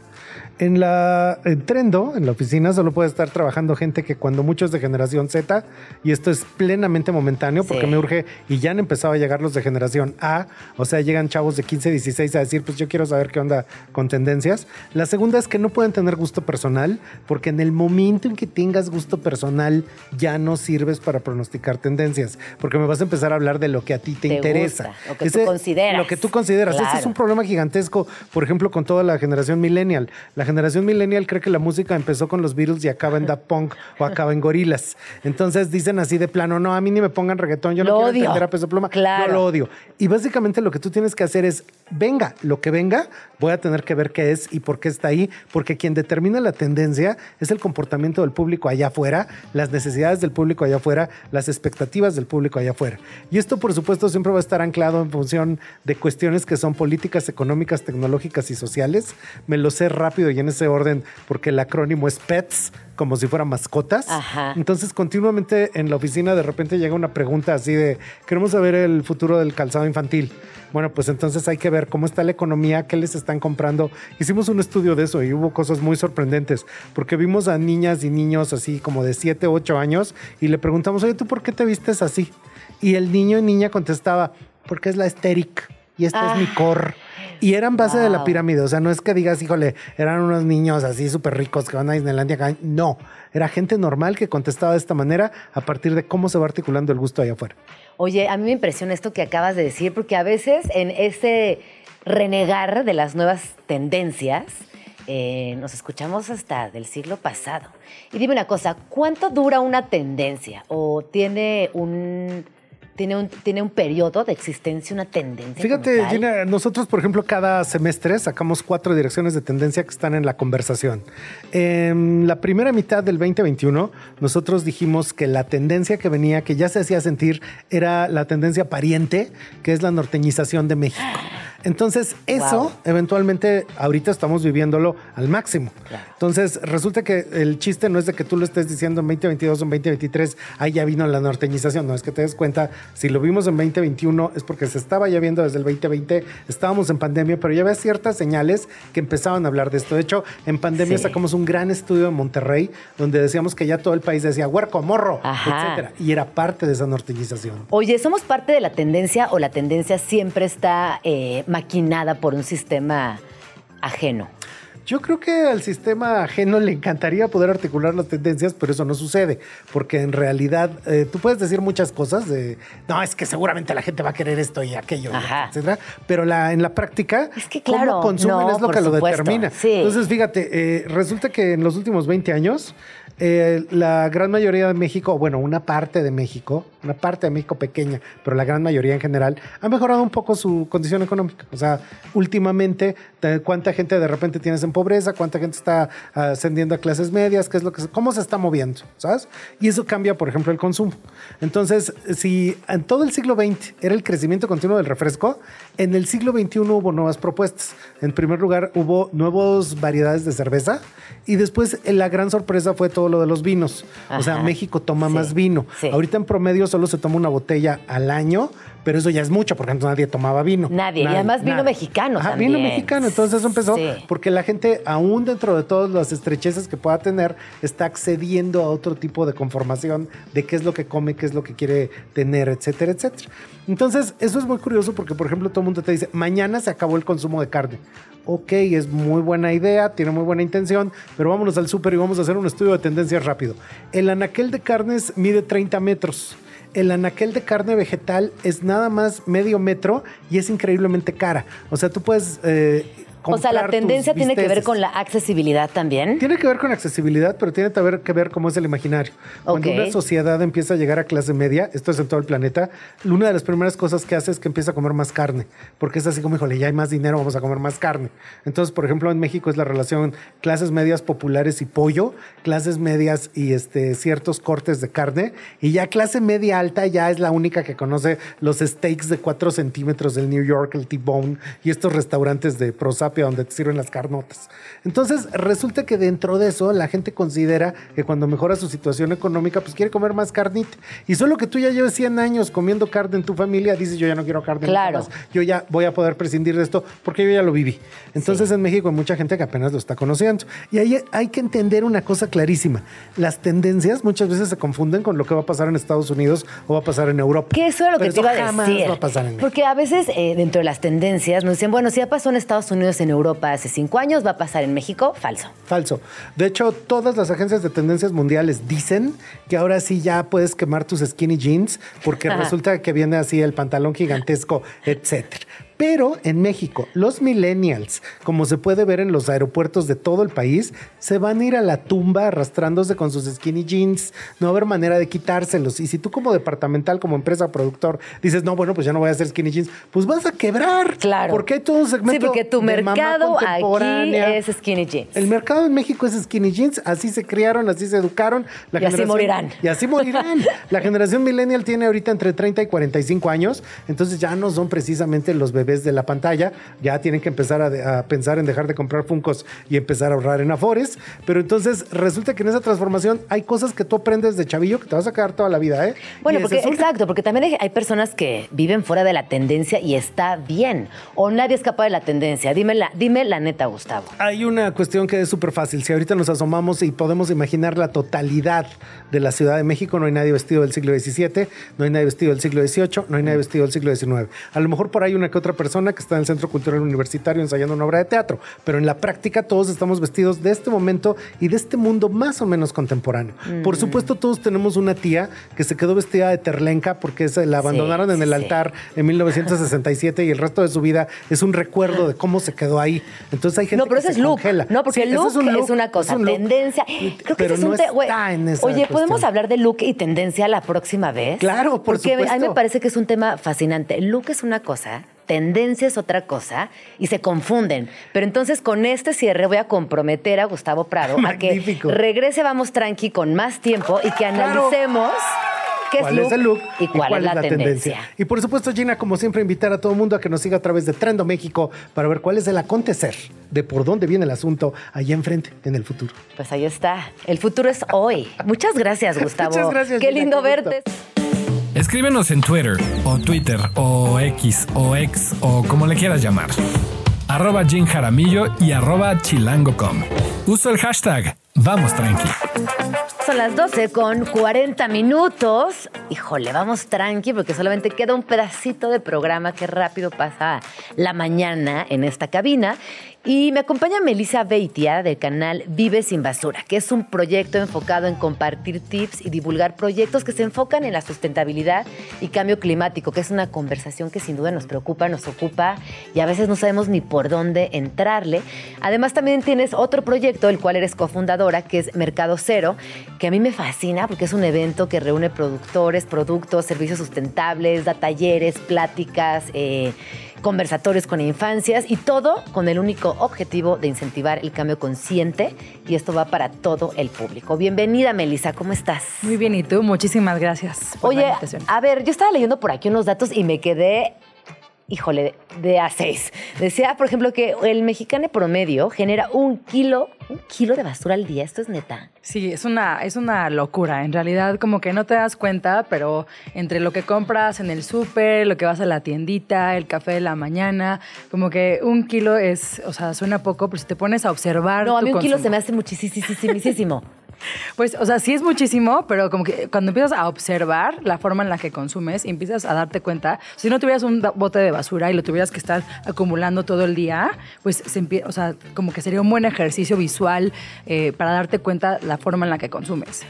En la en Trendo, en la oficina, solo puede estar trabajando gente que cuando muchos de generación Z, y esto es plenamente momentáneo porque Sí. me urge, y ya han empezado a llegar los de generación A, o sea, llegan chavos de 15, 16 a decir, pues yo quiero saber qué onda con tendencias. La segunda es que no pueden tener gusto personal, porque en el momento en que tengas gusto personal, ya no sirves para pronosticar tendencias, porque me vas a empezar a hablar de lo que a ti te, Te interesa. gusta, lo que tú consideras. Lo que tú consideras. Ese es Claro. un problema gigantesco, por ejemplo, con toda la generación millennial. La generación millennial cree que la música empezó con los Beatles y acaba en Daft Punk o acaba en Gorilas. Entonces dicen así de plano, no, a mí ni me pongan reggaetón, yo no Lo quiero odio. entender a Peso Pluma, Claro. yo lo odio. Y básicamente lo que tú tienes que hacer es, venga, lo que venga, voy a tener que ver qué es y por qué está ahí, porque quien determina la tendencia es el comportamiento del público allá afuera, las necesidades del público allá afuera, las expectativas del público allá afuera. Y esto, por supuesto, siempre va a estar anclado en función de cuestiones que son políticas, económicas, tecnológicas y sociales. Me lo sé rápido y en ese orden, porque el acrónimo es PETS, como si fueran mascotas. Ajá. Entonces, continuamente en la oficina de repente llega una pregunta así de, queremos saber el futuro del calzado infantil. Bueno, pues entonces hay que ver cómo está la economía, qué les están comprando. Hicimos un estudio de eso y hubo cosas muy sorprendentes, porque vimos a niñas y niños así como de 7, 8 años y le preguntamos, oye, ¿tú por qué te vistes así? Y el niño y niña contestaba, porque es la esteric y esta es mi Ah. core. Y eran base de la pirámide, o sea, no es que digas, híjole, eran unos niños así súper ricos que van a Disneylandia. No, era gente normal que contestaba de esta manera a partir de cómo se va articulando el gusto allá afuera. Oye, a mí me impresiona esto que acabas de decir, porque a veces en ese renegar de las nuevas tendencias, eh, nos escuchamos hasta del siglo pasado. Y dime una cosa, ¿cuánto dura una tendencia? ¿O tiene un, tiene un, tiene un periodo de existencia, una tendencia? Fíjate? Gina, nosotros, por ejemplo, cada semestre sacamos cuatro direcciones de tendencia que están en la conversación. En la primera mitad del 2021, nosotros dijimos que la tendencia que venía, que ya se hacía sentir, era la tendencia pariente, que es la norteñización de México. Entonces, eso Wow. eventualmente ahorita estamos viviéndolo al máximo. Claro. Entonces, resulta que el chiste no es de que tú lo estés diciendo en 2022 o en 2023, ahí ya vino la norteñización, no es que te des cuenta, si lo vimos en 2021 es porque se estaba ya viendo desde el 2020, estábamos en pandemia, pero ya había ciertas señales que empezaban a hablar de esto. De hecho, en pandemia Sí. sacamos un gran estudio en Monterrey donde decíamos que ya todo el país decía huerco, morro, Ajá. etcétera, y era parte de esa norteñización. Oye, ¿somos parte de la tendencia o la tendencia siempre está eh, maquinada por un sistema ajeno? Yo creo que al sistema ajeno le encantaría poder articular las tendencias, pero eso no sucede, porque en realidad eh, tú puedes decir muchas cosas de, no, es que seguramente la gente va a querer esto y aquello, Ajá. etcétera, pero la, en la práctica, Es que claro, cómo consumen no, es lo que lo determina. sí. Entonces, fíjate, eh, resulta que en los últimos 20 años eh, la gran mayoría de México, bueno, una parte de México, una parte de México pequeña, pero la gran mayoría en general, ha mejorado un poco su condición económica. O sea, últimamente, ¿cuánta gente de repente tienes en pobreza? ¿Cuánta gente está ascendiendo a clases medias? ¿Qué es lo que ¿Cómo se está moviendo? ¿Sabes? Y eso cambia, por ejemplo, el consumo. Entonces, si en todo el siglo XX era el crecimiento continuo del refresco, en el siglo XXI hubo nuevas propuestas. En primer lugar, hubo nuevas variedades de cerveza y después eh, la gran sorpresa fue todo lo de los vinos. O sea. México toma Sí, más vino. sí. Ahorita en promedio solo se toma una botella al año, pero eso ya es mucho porque antes nadie tomaba vino. Nadie. Y además vino mexicano Ajá, también. vino mexicano. Entonces eso empezó Sí. porque la gente, aún dentro de todas las estrecheces que pueda tener, está accediendo a otro tipo de conformación de qué es lo que come, qué es lo que quiere tener, etcétera, etcétera. Entonces, eso es muy curioso porque, por ejemplo, todo el mundo te dice, mañana se acabó el consumo de carne. Ok, es muy buena idea, tiene muy buena intención, pero vámonos al súper y vamos a hacer un estudio de tendencias rápido. El anaquel de carnes mide 30 metros. El anaquel de carne vegetal es nada más medio metro y es increíblemente cara. O sea, tú puedes... eh, O sea, la tendencia tiene que ver con la accesibilidad también. Tiene que ver con accesibilidad, pero tiene que ver, que ver cómo es el imaginario. Cuando Ok. una sociedad empieza a llegar a clase media, esto es en todo el planeta, una de las primeras cosas que hace es que empieza a comer más carne, porque es así como, híjole, ya hay más dinero, vamos a comer más carne. Entonces, por ejemplo, en México es la relación clases medias populares y pollo, clases medias y este, ciertos cortes de carne, y ya clase media alta ya es la única que conoce los steaks de 4 centímetros del New York, el T-Bone y estos restaurantes de donde te sirven las carnotas. Entonces, resulta que dentro de eso la gente considera que cuando mejora su situación económica, pues quiere comer más carnita. Y solo que tú ya lleves 100 años comiendo carne en tu familia, dices, yo ya no quiero carne. Claro. más. Yo ya voy a poder prescindir de esto porque yo ya lo viví. Entonces, en México hay mucha gente que apenas lo está conociendo. Y ahí hay que entender una cosa clarísima. Las tendencias muchas veces se confunden con lo que va a pasar en Estados Unidos o va a pasar en Europa. Que eso era lo Pero que te iba a decir. va a pasar en México. Porque a veces eh, dentro de las tendencias nos dicen, bueno, si ya pasó en Estados Unidos, en Europa hace cinco años, va a pasar en México. Falso. Falso. De hecho, todas las agencias de tendencias mundiales dicen que ahora sí ya puedes quemar tus skinny jeans porque Ajá. resulta que viene así el pantalón gigantesco, etcétera. Pero en México, los millennials, como se puede ver en los aeropuertos de todo el país, se van a ir a la tumba arrastrándose con sus skinny jeans. No va a haber manera de quitárselos. Y si tú como departamental, como empresa productor, dices, no, bueno, pues ya no voy a hacer skinny jeans, pues vas a quebrar. Claro. Porque hay todo un segmento Sí, porque tu de mercado aquí es skinny jeans. El mercado en México es skinny jeans, así se criaron, así se educaron. La Y así morirán. Y así morirán. la generación millennial tiene ahorita entre 30 y 45 años, entonces ya no son precisamente los bebés de la pantalla, ya tienen que empezar a, pensar en dejar de comprar Funcos y empezar a ahorrar en Afores, pero entonces resulta que en esa transformación hay cosas que tú aprendes de chavillo que te vas a quedar toda la vida, ¿eh? Bueno, porque es exacto, porque también hay, hay personas que viven fuera de la tendencia y está bien. O nadie escapa de la tendencia. Dime la, dime la neta, Gustavo. Hay una cuestión que es súper fácil. Si ahorita nos asomamos y podemos imaginar la totalidad de la Ciudad de México, no hay nadie vestido del siglo XVII, no hay nadie vestido del siglo XVIII, no hay nadie vestido del siglo XIX. A lo mejor por ahí una que otra persona que está en el Centro Cultural Universitario ensayando una obra de teatro, pero en la práctica todos estamos vestidos de este momento y de este mundo más o menos contemporáneo. Por supuesto, todos tenemos una tía que se quedó vestida de terlenca porque se la abandonaron en el sí. altar en 1967 y el resto de su vida es un recuerdo de cómo se quedó ahí. Entonces hay gente No, pero que ese se es look. congela. No, porque Sí, look, ese un es una cosa, es un look. tendencia. Creo que Pero ese es no un está en esa Oye, ¿podemos hablar de look y tendencia la próxima vez? Claro, por porque a mí supuesto. me parece que es un tema fascinante. Look es una cosa, tendencia es otra cosa y se confunden. Pero entonces con este cierre voy a comprometer a Gustavo Prado a que regrese Vamos Tranqui con más tiempo y que analicemos qué ¿Cuál es el look y cuál, es la, tendencia. Y por supuesto, Gina, como siempre, invitar a todo el mundo a que nos siga a través de Trendo México para ver cuál es el acontecer de por dónde viene el asunto allá enfrente, en el futuro. Pues ahí está. El futuro es hoy. Muchas gracias, Gustavo. Muchas gracias, Qué Gina, lindo qué verte. Escríbenos en Twitter o Twitter o X o X o como le quieras llamar. Arroba Jim Jaramillo y arroba chilango.com. Uso el hashtag Vamos Tranqui. Son las 12 con 40 minutos. Híjole, vamos tranqui porque solamente queda un pedacito de programa que rápido pasa la mañana en esta cabina. Y me acompaña Melissa Beitia del canal Vive sin Basura, que es un proyecto enfocado en compartir tips y divulgar proyectos que se enfocan en la sustentabilidad y cambio climático, que es una conversación que sin duda nos preocupa, nos ocupa y a veces no sabemos ni por dónde entrarle. Además también tienes otro proyecto, el cual eres cofundadora, que es Mercado Cero, que a mí me fascina porque es un evento que reúne productores, productos, servicios sustentables, da talleres, pláticas. Eh, conversatorios con infancias y todo con el único objetivo de incentivar el cambio consciente y esto va para todo el público. Bienvenida, Melissa, ¿cómo estás? Muy bien, ¿y tú? Muchísimas gracias. Por Oye, a ver, yo estaba leyendo por aquí unos datos y me quedé híjole, de a seis. Decía, por ejemplo, que el mexicano promedio genera un kilo, un kilo de basura al día. Esto es neta. Sí, es una, es una locura. En realidad, como que no te das cuenta, pero entre lo que compras en el súper, lo que vas a la tiendita, el café de la mañana, como que un kilo es, o sea, suena poco, pero si te pones a observar. No, a mí un kilo se me hace muchísimo. Pues, o sea, sí es muchísimo, pero como que cuando empiezas a observar la forma en la que consumes y empiezas a darte cuenta, si no tuvieras un bote de basura y lo tuvieras que estar acumulando todo el día, pues se o sea, como que sería un buen ejercicio visual eh, para darte cuenta la forma en la que consumes.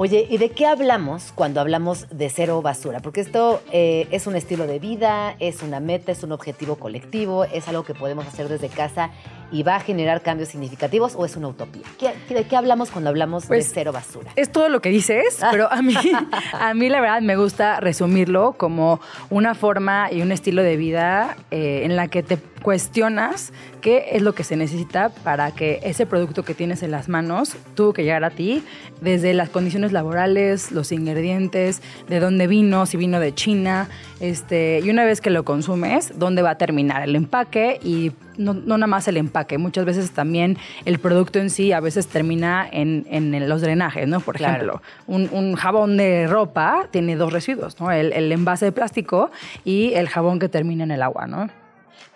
Oye, ¿y de qué hablamos cuando hablamos de cero basura? Porque esto eh, es un estilo de vida, es una meta, es un objetivo colectivo, es algo que podemos hacer desde casa y va a generar cambios significativos o es una utopía? ¿De qué hablamos cuando hablamos de pues, cero basura? Es todo lo que dices, ah. pero a mí, a mí la verdad me gusta resumirlo como una forma y un estilo de vida eh, en la que te cuestionas qué es lo que se necesita para que ese producto que tienes en las manos tuvo que llegar a ti, desde las condiciones laborales, los ingredientes, de dónde vino, si vino de China, este, y una vez que lo consumes, dónde va a terminar el empaque y no, nada más el empaque, muchas veces también el producto en sí a veces termina en, los drenajes, ¿no? Por ejemplo, un, jabón de ropa tiene dos residuos, ¿no? El, el envase de plástico y el jabón que termina en el agua, ¿no?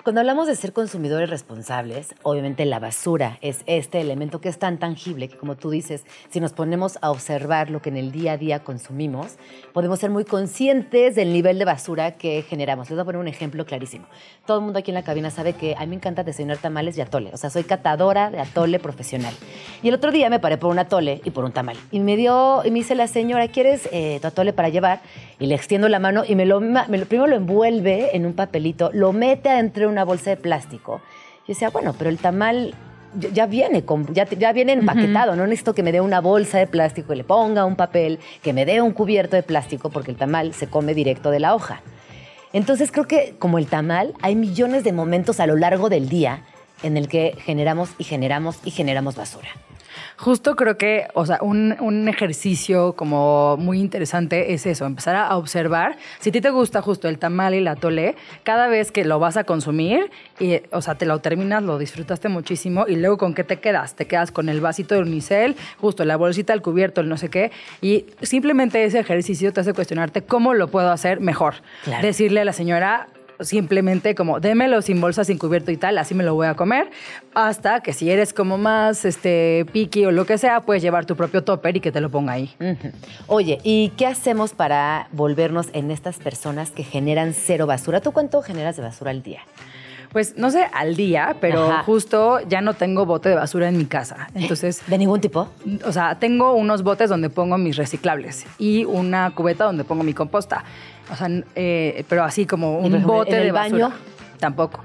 Cuando hablamos de ser consumidores responsables, obviamente la basura es este elemento que es tan tangible que, como tú dices, si nos ponemos a observar lo que en el día a día consumimos, podemos ser muy conscientes del nivel de basura que generamos. Les voy a poner un ejemplo clarísimo. Todo el mundo aquí en la cabina sabe que a mí me encanta desayunar tamales y atole. O sea, soy catadora de atole profesional. Y el otro día me paré por un atole y por un tamal. Y me dio, y me dice la señora, ¿quieres eh, tu atole para llevar? Y le extiendo la mano y me lo, me lo, primero lo envuelve en un papelito, lo mete adentro una bolsa de plástico. Yo decía, bueno, pero el tamal ya viene, ya, ya viene empaquetado, no necesito que me dé una bolsa de plástico y le ponga un papel, que me dé un cubierto de plástico, porque el tamal se come directo de la hoja. Entonces creo que como el tamal, hay millones de momentos a lo largo del día en el que generamos y generamos y generamos basura. Justo creo que, o sea, un, ejercicio como muy interesante es eso, empezar a observar. Si a ti te gusta justo el tamal y la tole, cada vez que lo vas a consumir, y, o sea, te lo terminas, lo disfrutaste muchísimo, y luego con qué te quedas? Te quedas con el vasito de unicel, justo la bolsita, el cubierto, el no sé qué, y simplemente ese ejercicio te hace cuestionarte cómo lo puedo hacer mejor. Decirle a la señora, simplemente como démelo sin bolsa, sin cubierto y tal, así me lo voy a comer, hasta que si eres como más este piqui o lo que sea, puedes llevar tu propio topper y que te lo ponga ahí. Oye, ¿y qué hacemos para volvernos en estas personas que generan cero basura? ¿Tú cuánto generas de basura al día? Pues no sé al día, pero justo ya no tengo bote de basura en mi casa. Entonces. ¿De ningún tipo? O sea, tengo unos botes donde pongo mis reciclables y una cubeta donde pongo mi composta. O sea, eh, pero así como un bote de baño. Tampoco.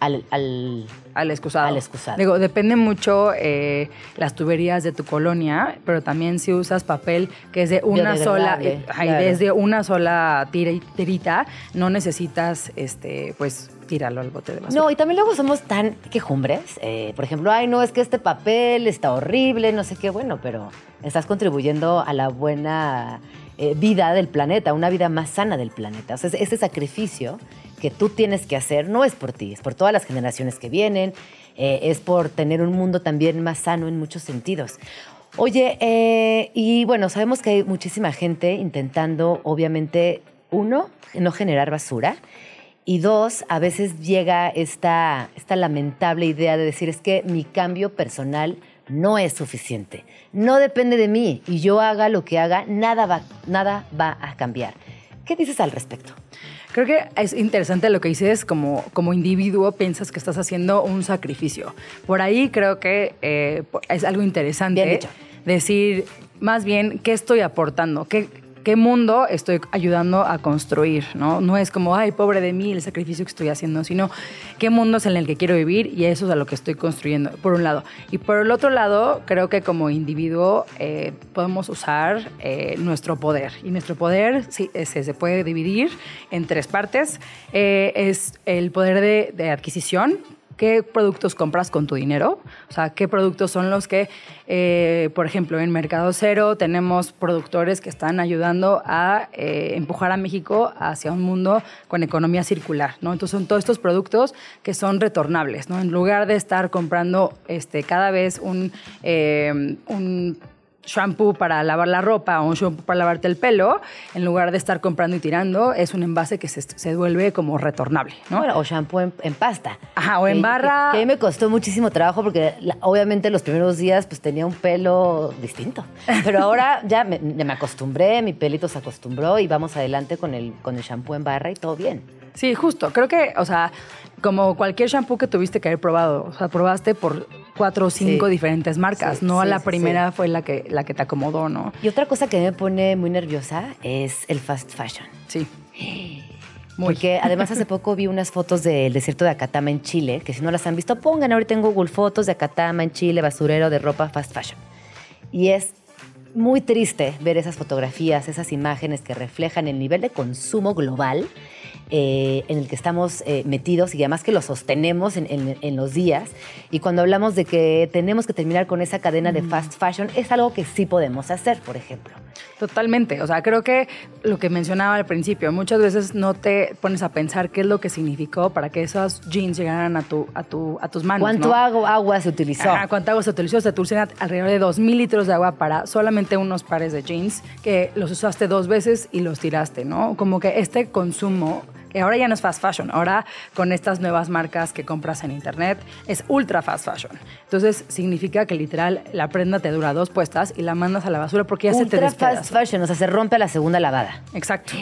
Al, al, al excusado. Al excusado. Digo, depende mucho eh, las tuberías de tu colonia, pero también si usas papel que es de una sola, eh, desde una sola tirita, no necesitas, este, pues, tirarlo al bote de basura. No, y también luego somos tan quejumbres. por ejemplo, ay, no, es que este papel está horrible, no sé qué, bueno, pero estás contribuyendo a la buena eh, vida del planeta, una vida más sana del planeta. O sea, ese sacrificio que tú tienes que hacer no es por ti, es por todas las generaciones que vienen, eh, es por tener un mundo también más sano en muchos sentidos. Oye, eh, y bueno, sabemos que hay muchísima gente intentando, obviamente, uno, no generar basura. Y dos, a veces llega esta, esta lamentable idea de decir es que mi cambio personal no es suficiente. No depende de mí y yo haga lo que haga, nada va, nada va a cambiar. ¿Qué dices al respecto? Creo que es interesante lo que dices, como, como individuo piensas que estás haciendo un sacrificio. Por ahí creo que eh, es algo interesante decir, más bien, ¿qué estoy aportando? ¿Qué, ¿Qué mundo estoy ayudando a construir? ¿no? no es como, ay, pobre de mí, el sacrificio que estoy haciendo, sino qué mundo es en el que quiero vivir y eso es a lo que estoy construyendo, por un lado. Y por el otro lado, creo que como individuo eh, podemos usar eh, nuestro poder. Y nuestro poder ese se puede dividir en tres partes. Eh, es el poder de, de adquisición, qué productos compras con tu dinero, o sea, qué productos son los que, eh, por ejemplo, en Mercado Cero tenemos productores que están ayudando a eh, empujar a México hacia un mundo con economía circular, ¿no? Entonces son todos estos productos que son retornables, ¿no? En lugar de estar comprando este, cada vez un, eh, un shampoo para lavar la ropa o un shampoo para lavarte el pelo, en lugar de estar comprando y tirando, es un envase que se, se vuelve como retornable, ¿no? Bueno, o shampoo en, en pasta. Ajá, o en Que- barra. Que, que a mí me costó muchísimo trabajo porque la- obviamente los primeros días pues tenía un pelo distinto. Pero ahora ya me, ya me acostumbré, mi pelito se acostumbró y vamos adelante con el, con el shampoo en barra y todo bien. Sí, justo. Creo que, o sea, como cualquier shampoo que tuviste que haber probado, o sea, probaste por cuatro o cinco Sí. diferentes marcas, Sí, no sí, la primera fue la que, la que te acomodó, ¿no? Y otra cosa que me pone muy nerviosa es el fast fashion. Sí. Muy. Porque además hace poco vi unas fotos del desierto de Acatama en Chile, que si no las han visto, pongan ahorita en Google fotos de Acatama en Chile, basurero de ropa fast fashion. Y es muy triste ver esas fotografías, esas imágenes que reflejan el nivel de consumo global eh, en el que estamos eh, metidos y además que lo sostenemos en, en- en los días. Y cuando hablamos de que tenemos que terminar con esa cadena de fast fashion, es algo que sí podemos hacer, por ejemplo. Totalmente. O sea, creo que lo que mencionaba al principio, muchas veces no te pones a pensar qué es lo que significó para que esos jeans llegaran a, tu, a, tu, a tus manos. ¿Cuánto ¿no? agua, agua se utilizó? Ajá, ¿Cuánta agua se utilizó? Se utilizan alrededor de 2.000 litros de agua para solamente unos pares de jeans que los usaste dos veces y los tiraste, ¿no? Como que este consumo, que ahora ya no es fast fashion, ahora con estas nuevas marcas que compras en internet, es ultra fast fashion. Entonces significa que literal la prenda te dura dos puestas y la mandas a la basura porque ya se te Ultra fast fashion, o sea, se rompe a la segunda lavada. Exacto.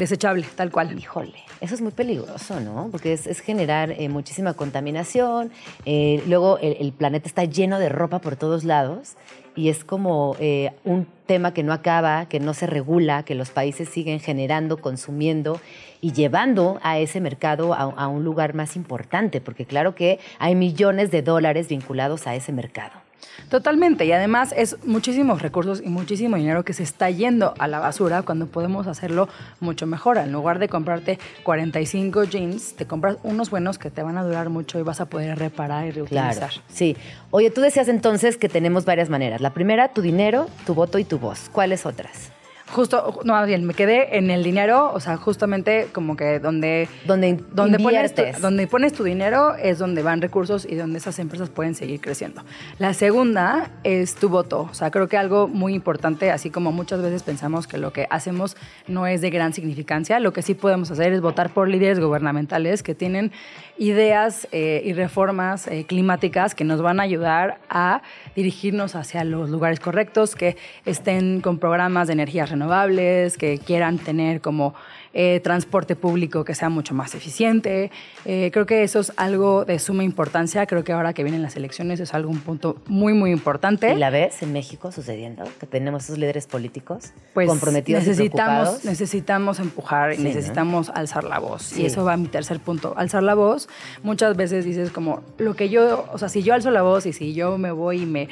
Desechable, tal cual. Híjole, eso es muy peligroso, ¿no? Porque es, generar eh, muchísima contaminación. eh, luego el, planeta está lleno de ropa por todos lados y es como eh, un tema que no acaba, que no se regula, que los países siguen generando, consumiendo y llevando a ese mercado a un lugar más importante, porque claro que hay millones de dólares vinculados a ese mercado. Totalmente, y además es muchísimos recursos y muchísimo dinero que se está yendo a la basura cuando podemos hacerlo mucho mejor. En lugar de comprarte 45 jeans, te compras unos buenos que te van a durar mucho y vas a poder reparar y reutilizar. Claro, sí. Oye, tú decías entonces que tenemos varias maneras. La primera, tu dinero, tu voto y tu voz. ¿Cuáles otras? Justo, no, más bien, me quedé en el dinero, o sea, justamente como que donde, Donde donde pones, tu, donde pones tu dinero es donde van recursos y donde esas empresas pueden seguir creciendo. La segunda es tu voto. O sea, creo que algo muy importante, así como muchas veces pensamos que lo que hacemos no es de gran significancia, lo que sí podemos hacer es votar por líderes gubernamentales que tienen ideas eh, y reformas eh, climáticas que nos van a ayudar a dirigirnos hacia los lugares correctos, que estén con programas de energías renovables, que quieran tener como eh, transporte público que sea mucho más eficiente. Eh, creo que eso es algo de suma importancia. Creo que ahora que vienen las elecciones es algo un punto muy, muy importante. ¿Y la ves en México sucediendo? Que tenemos esos líderes políticos pues comprometidos y necesitamos, preocupados. necesitamos empujar y Sí, ¿no? necesitamos alzar la voz. Sí. Y eso va a mi tercer punto. Alzar la voz, muchas veces dices como, lo que yo, o sea, si yo alzo la voz y si yo me voy y me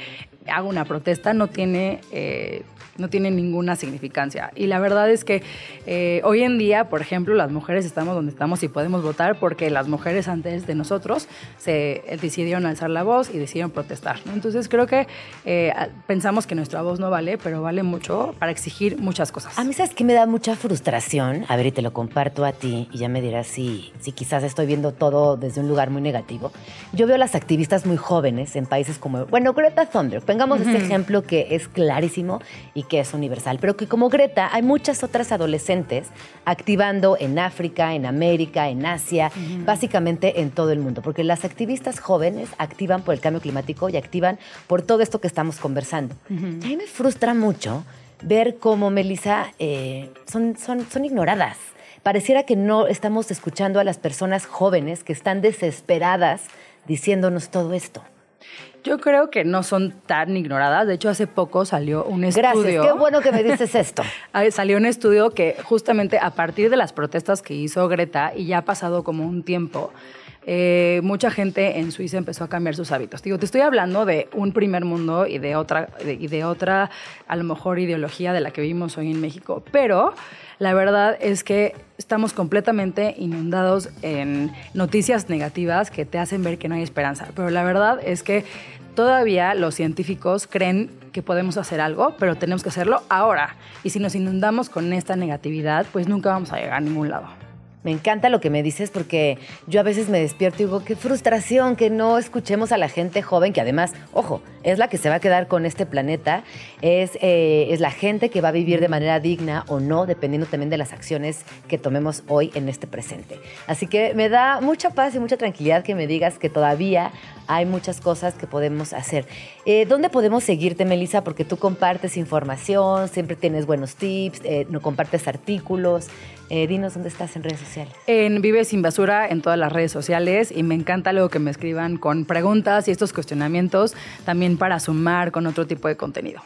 hago una protesta, no tiene... eh, no tiene ninguna significancia. Y la verdad es que eh, hoy en día, por ejemplo, las mujeres estamos donde estamos y podemos votar porque las mujeres antes de nosotros se eh, decidieron alzar la voz y decidieron protestar. ¿no? Entonces creo que eh, pensamos que nuestra voz no vale, pero vale mucho para exigir muchas cosas. A mí, ¿sabes qué me da mucha frustración? A ver, y te lo comparto a ti y ya me dirás si, si quizás estoy viendo todo desde un lugar muy negativo. Yo veo a las activistas muy jóvenes en países como, bueno, Greta Thunberg. Pongamos este ejemplo que es clarísimo y que es universal, pero que como Greta hay muchas otras adolescentes activando en África, en América, en Asia, básicamente en todo el mundo, porque las activistas jóvenes activan por el cambio climático y activan por todo esto que estamos conversando. Y a mí me frustra mucho ver cómo, Melissa, eh, son, son, son ignoradas. pareciera que no estamos escuchando a las personas jóvenes que están desesperadas diciéndonos todo esto. Yo creo que no son tan ignoradas. De hecho, hace poco salió un estudio. Gracias, qué bueno que me dices esto. salió un estudio que justamente a partir de las protestas que hizo Greta, y ya ha pasado como un tiempo, eh, mucha gente en Suiza empezó a cambiar sus hábitos. Digo, te estoy hablando de un primer mundo y de otra, y de otra, a lo mejor, ideología de la que vivimos hoy en México. Pero la verdad es que estamos completamente inundados en noticias negativas que te hacen ver que no hay esperanza. Pero la verdad es que todavía los científicos creen que podemos hacer algo, pero tenemos que hacerlo ahora. Y si nos inundamos con esta negatividad, pues nunca vamos a llegar a ningún lado. Me encanta lo que me dices porque yo a veces me despierto y digo, qué frustración que no escuchemos a la gente joven, que además, ojo, es la que se va a quedar con este planeta, es, eh, es la gente que va a vivir de manera digna o no, dependiendo también de las acciones que tomemos hoy en este presente. Así que me da mucha paz y mucha tranquilidad que me digas que todavía hay muchas cosas que podemos hacer. Eh, ¿Dónde podemos seguirte, Melissa? Porque tú compartes información, siempre tienes buenos tips, eh, compartes artículos. Eh, dinos dónde estás en redes sociales. En Vive Sin Basura, en todas las redes sociales. Y me encanta luego que me escriban con preguntas y estos cuestionamientos también para sumar con otro tipo de contenido.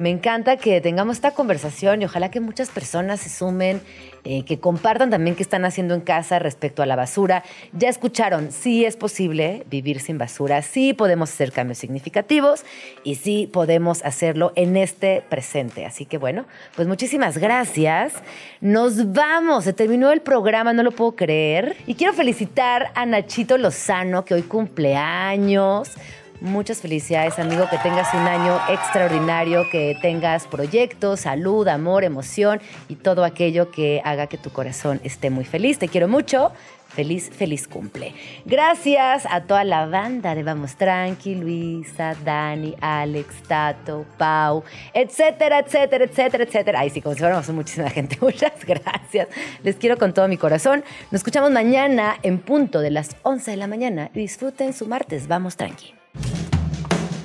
Me encanta que tengamos esta conversación y ojalá que muchas personas se sumen, eh, que compartan también qué están haciendo en casa respecto a la basura. Ya escucharon, sí es posible vivir sin basura, sí podemos hacer cambios significativos y sí podemos hacerlo en este presente. Así que bueno, pues muchísimas gracias. Nos vamos, se terminó el programa, no lo puedo creer. Y quiero felicitar a Nachito Lozano, que hoy cumple años. Muchas felicidades, amigo, que tengas un año extraordinario, que tengas proyectos, salud, amor, emoción y todo aquello que haga que tu corazón esté muy feliz. Te quiero mucho. Feliz, feliz cumple. Gracias a toda la banda de Vamos Tranqui, Luisa, Dani, Alex, Tato, Pau, etcétera, etcétera, etcétera, etcétera. Ay, sí, como si fuéramos muchísima gente. Muchas gracias. Les quiero con todo mi corazón. Nos escuchamos mañana en punto de las 11 de la mañana. Disfruten su martes. Vamos Tranqui.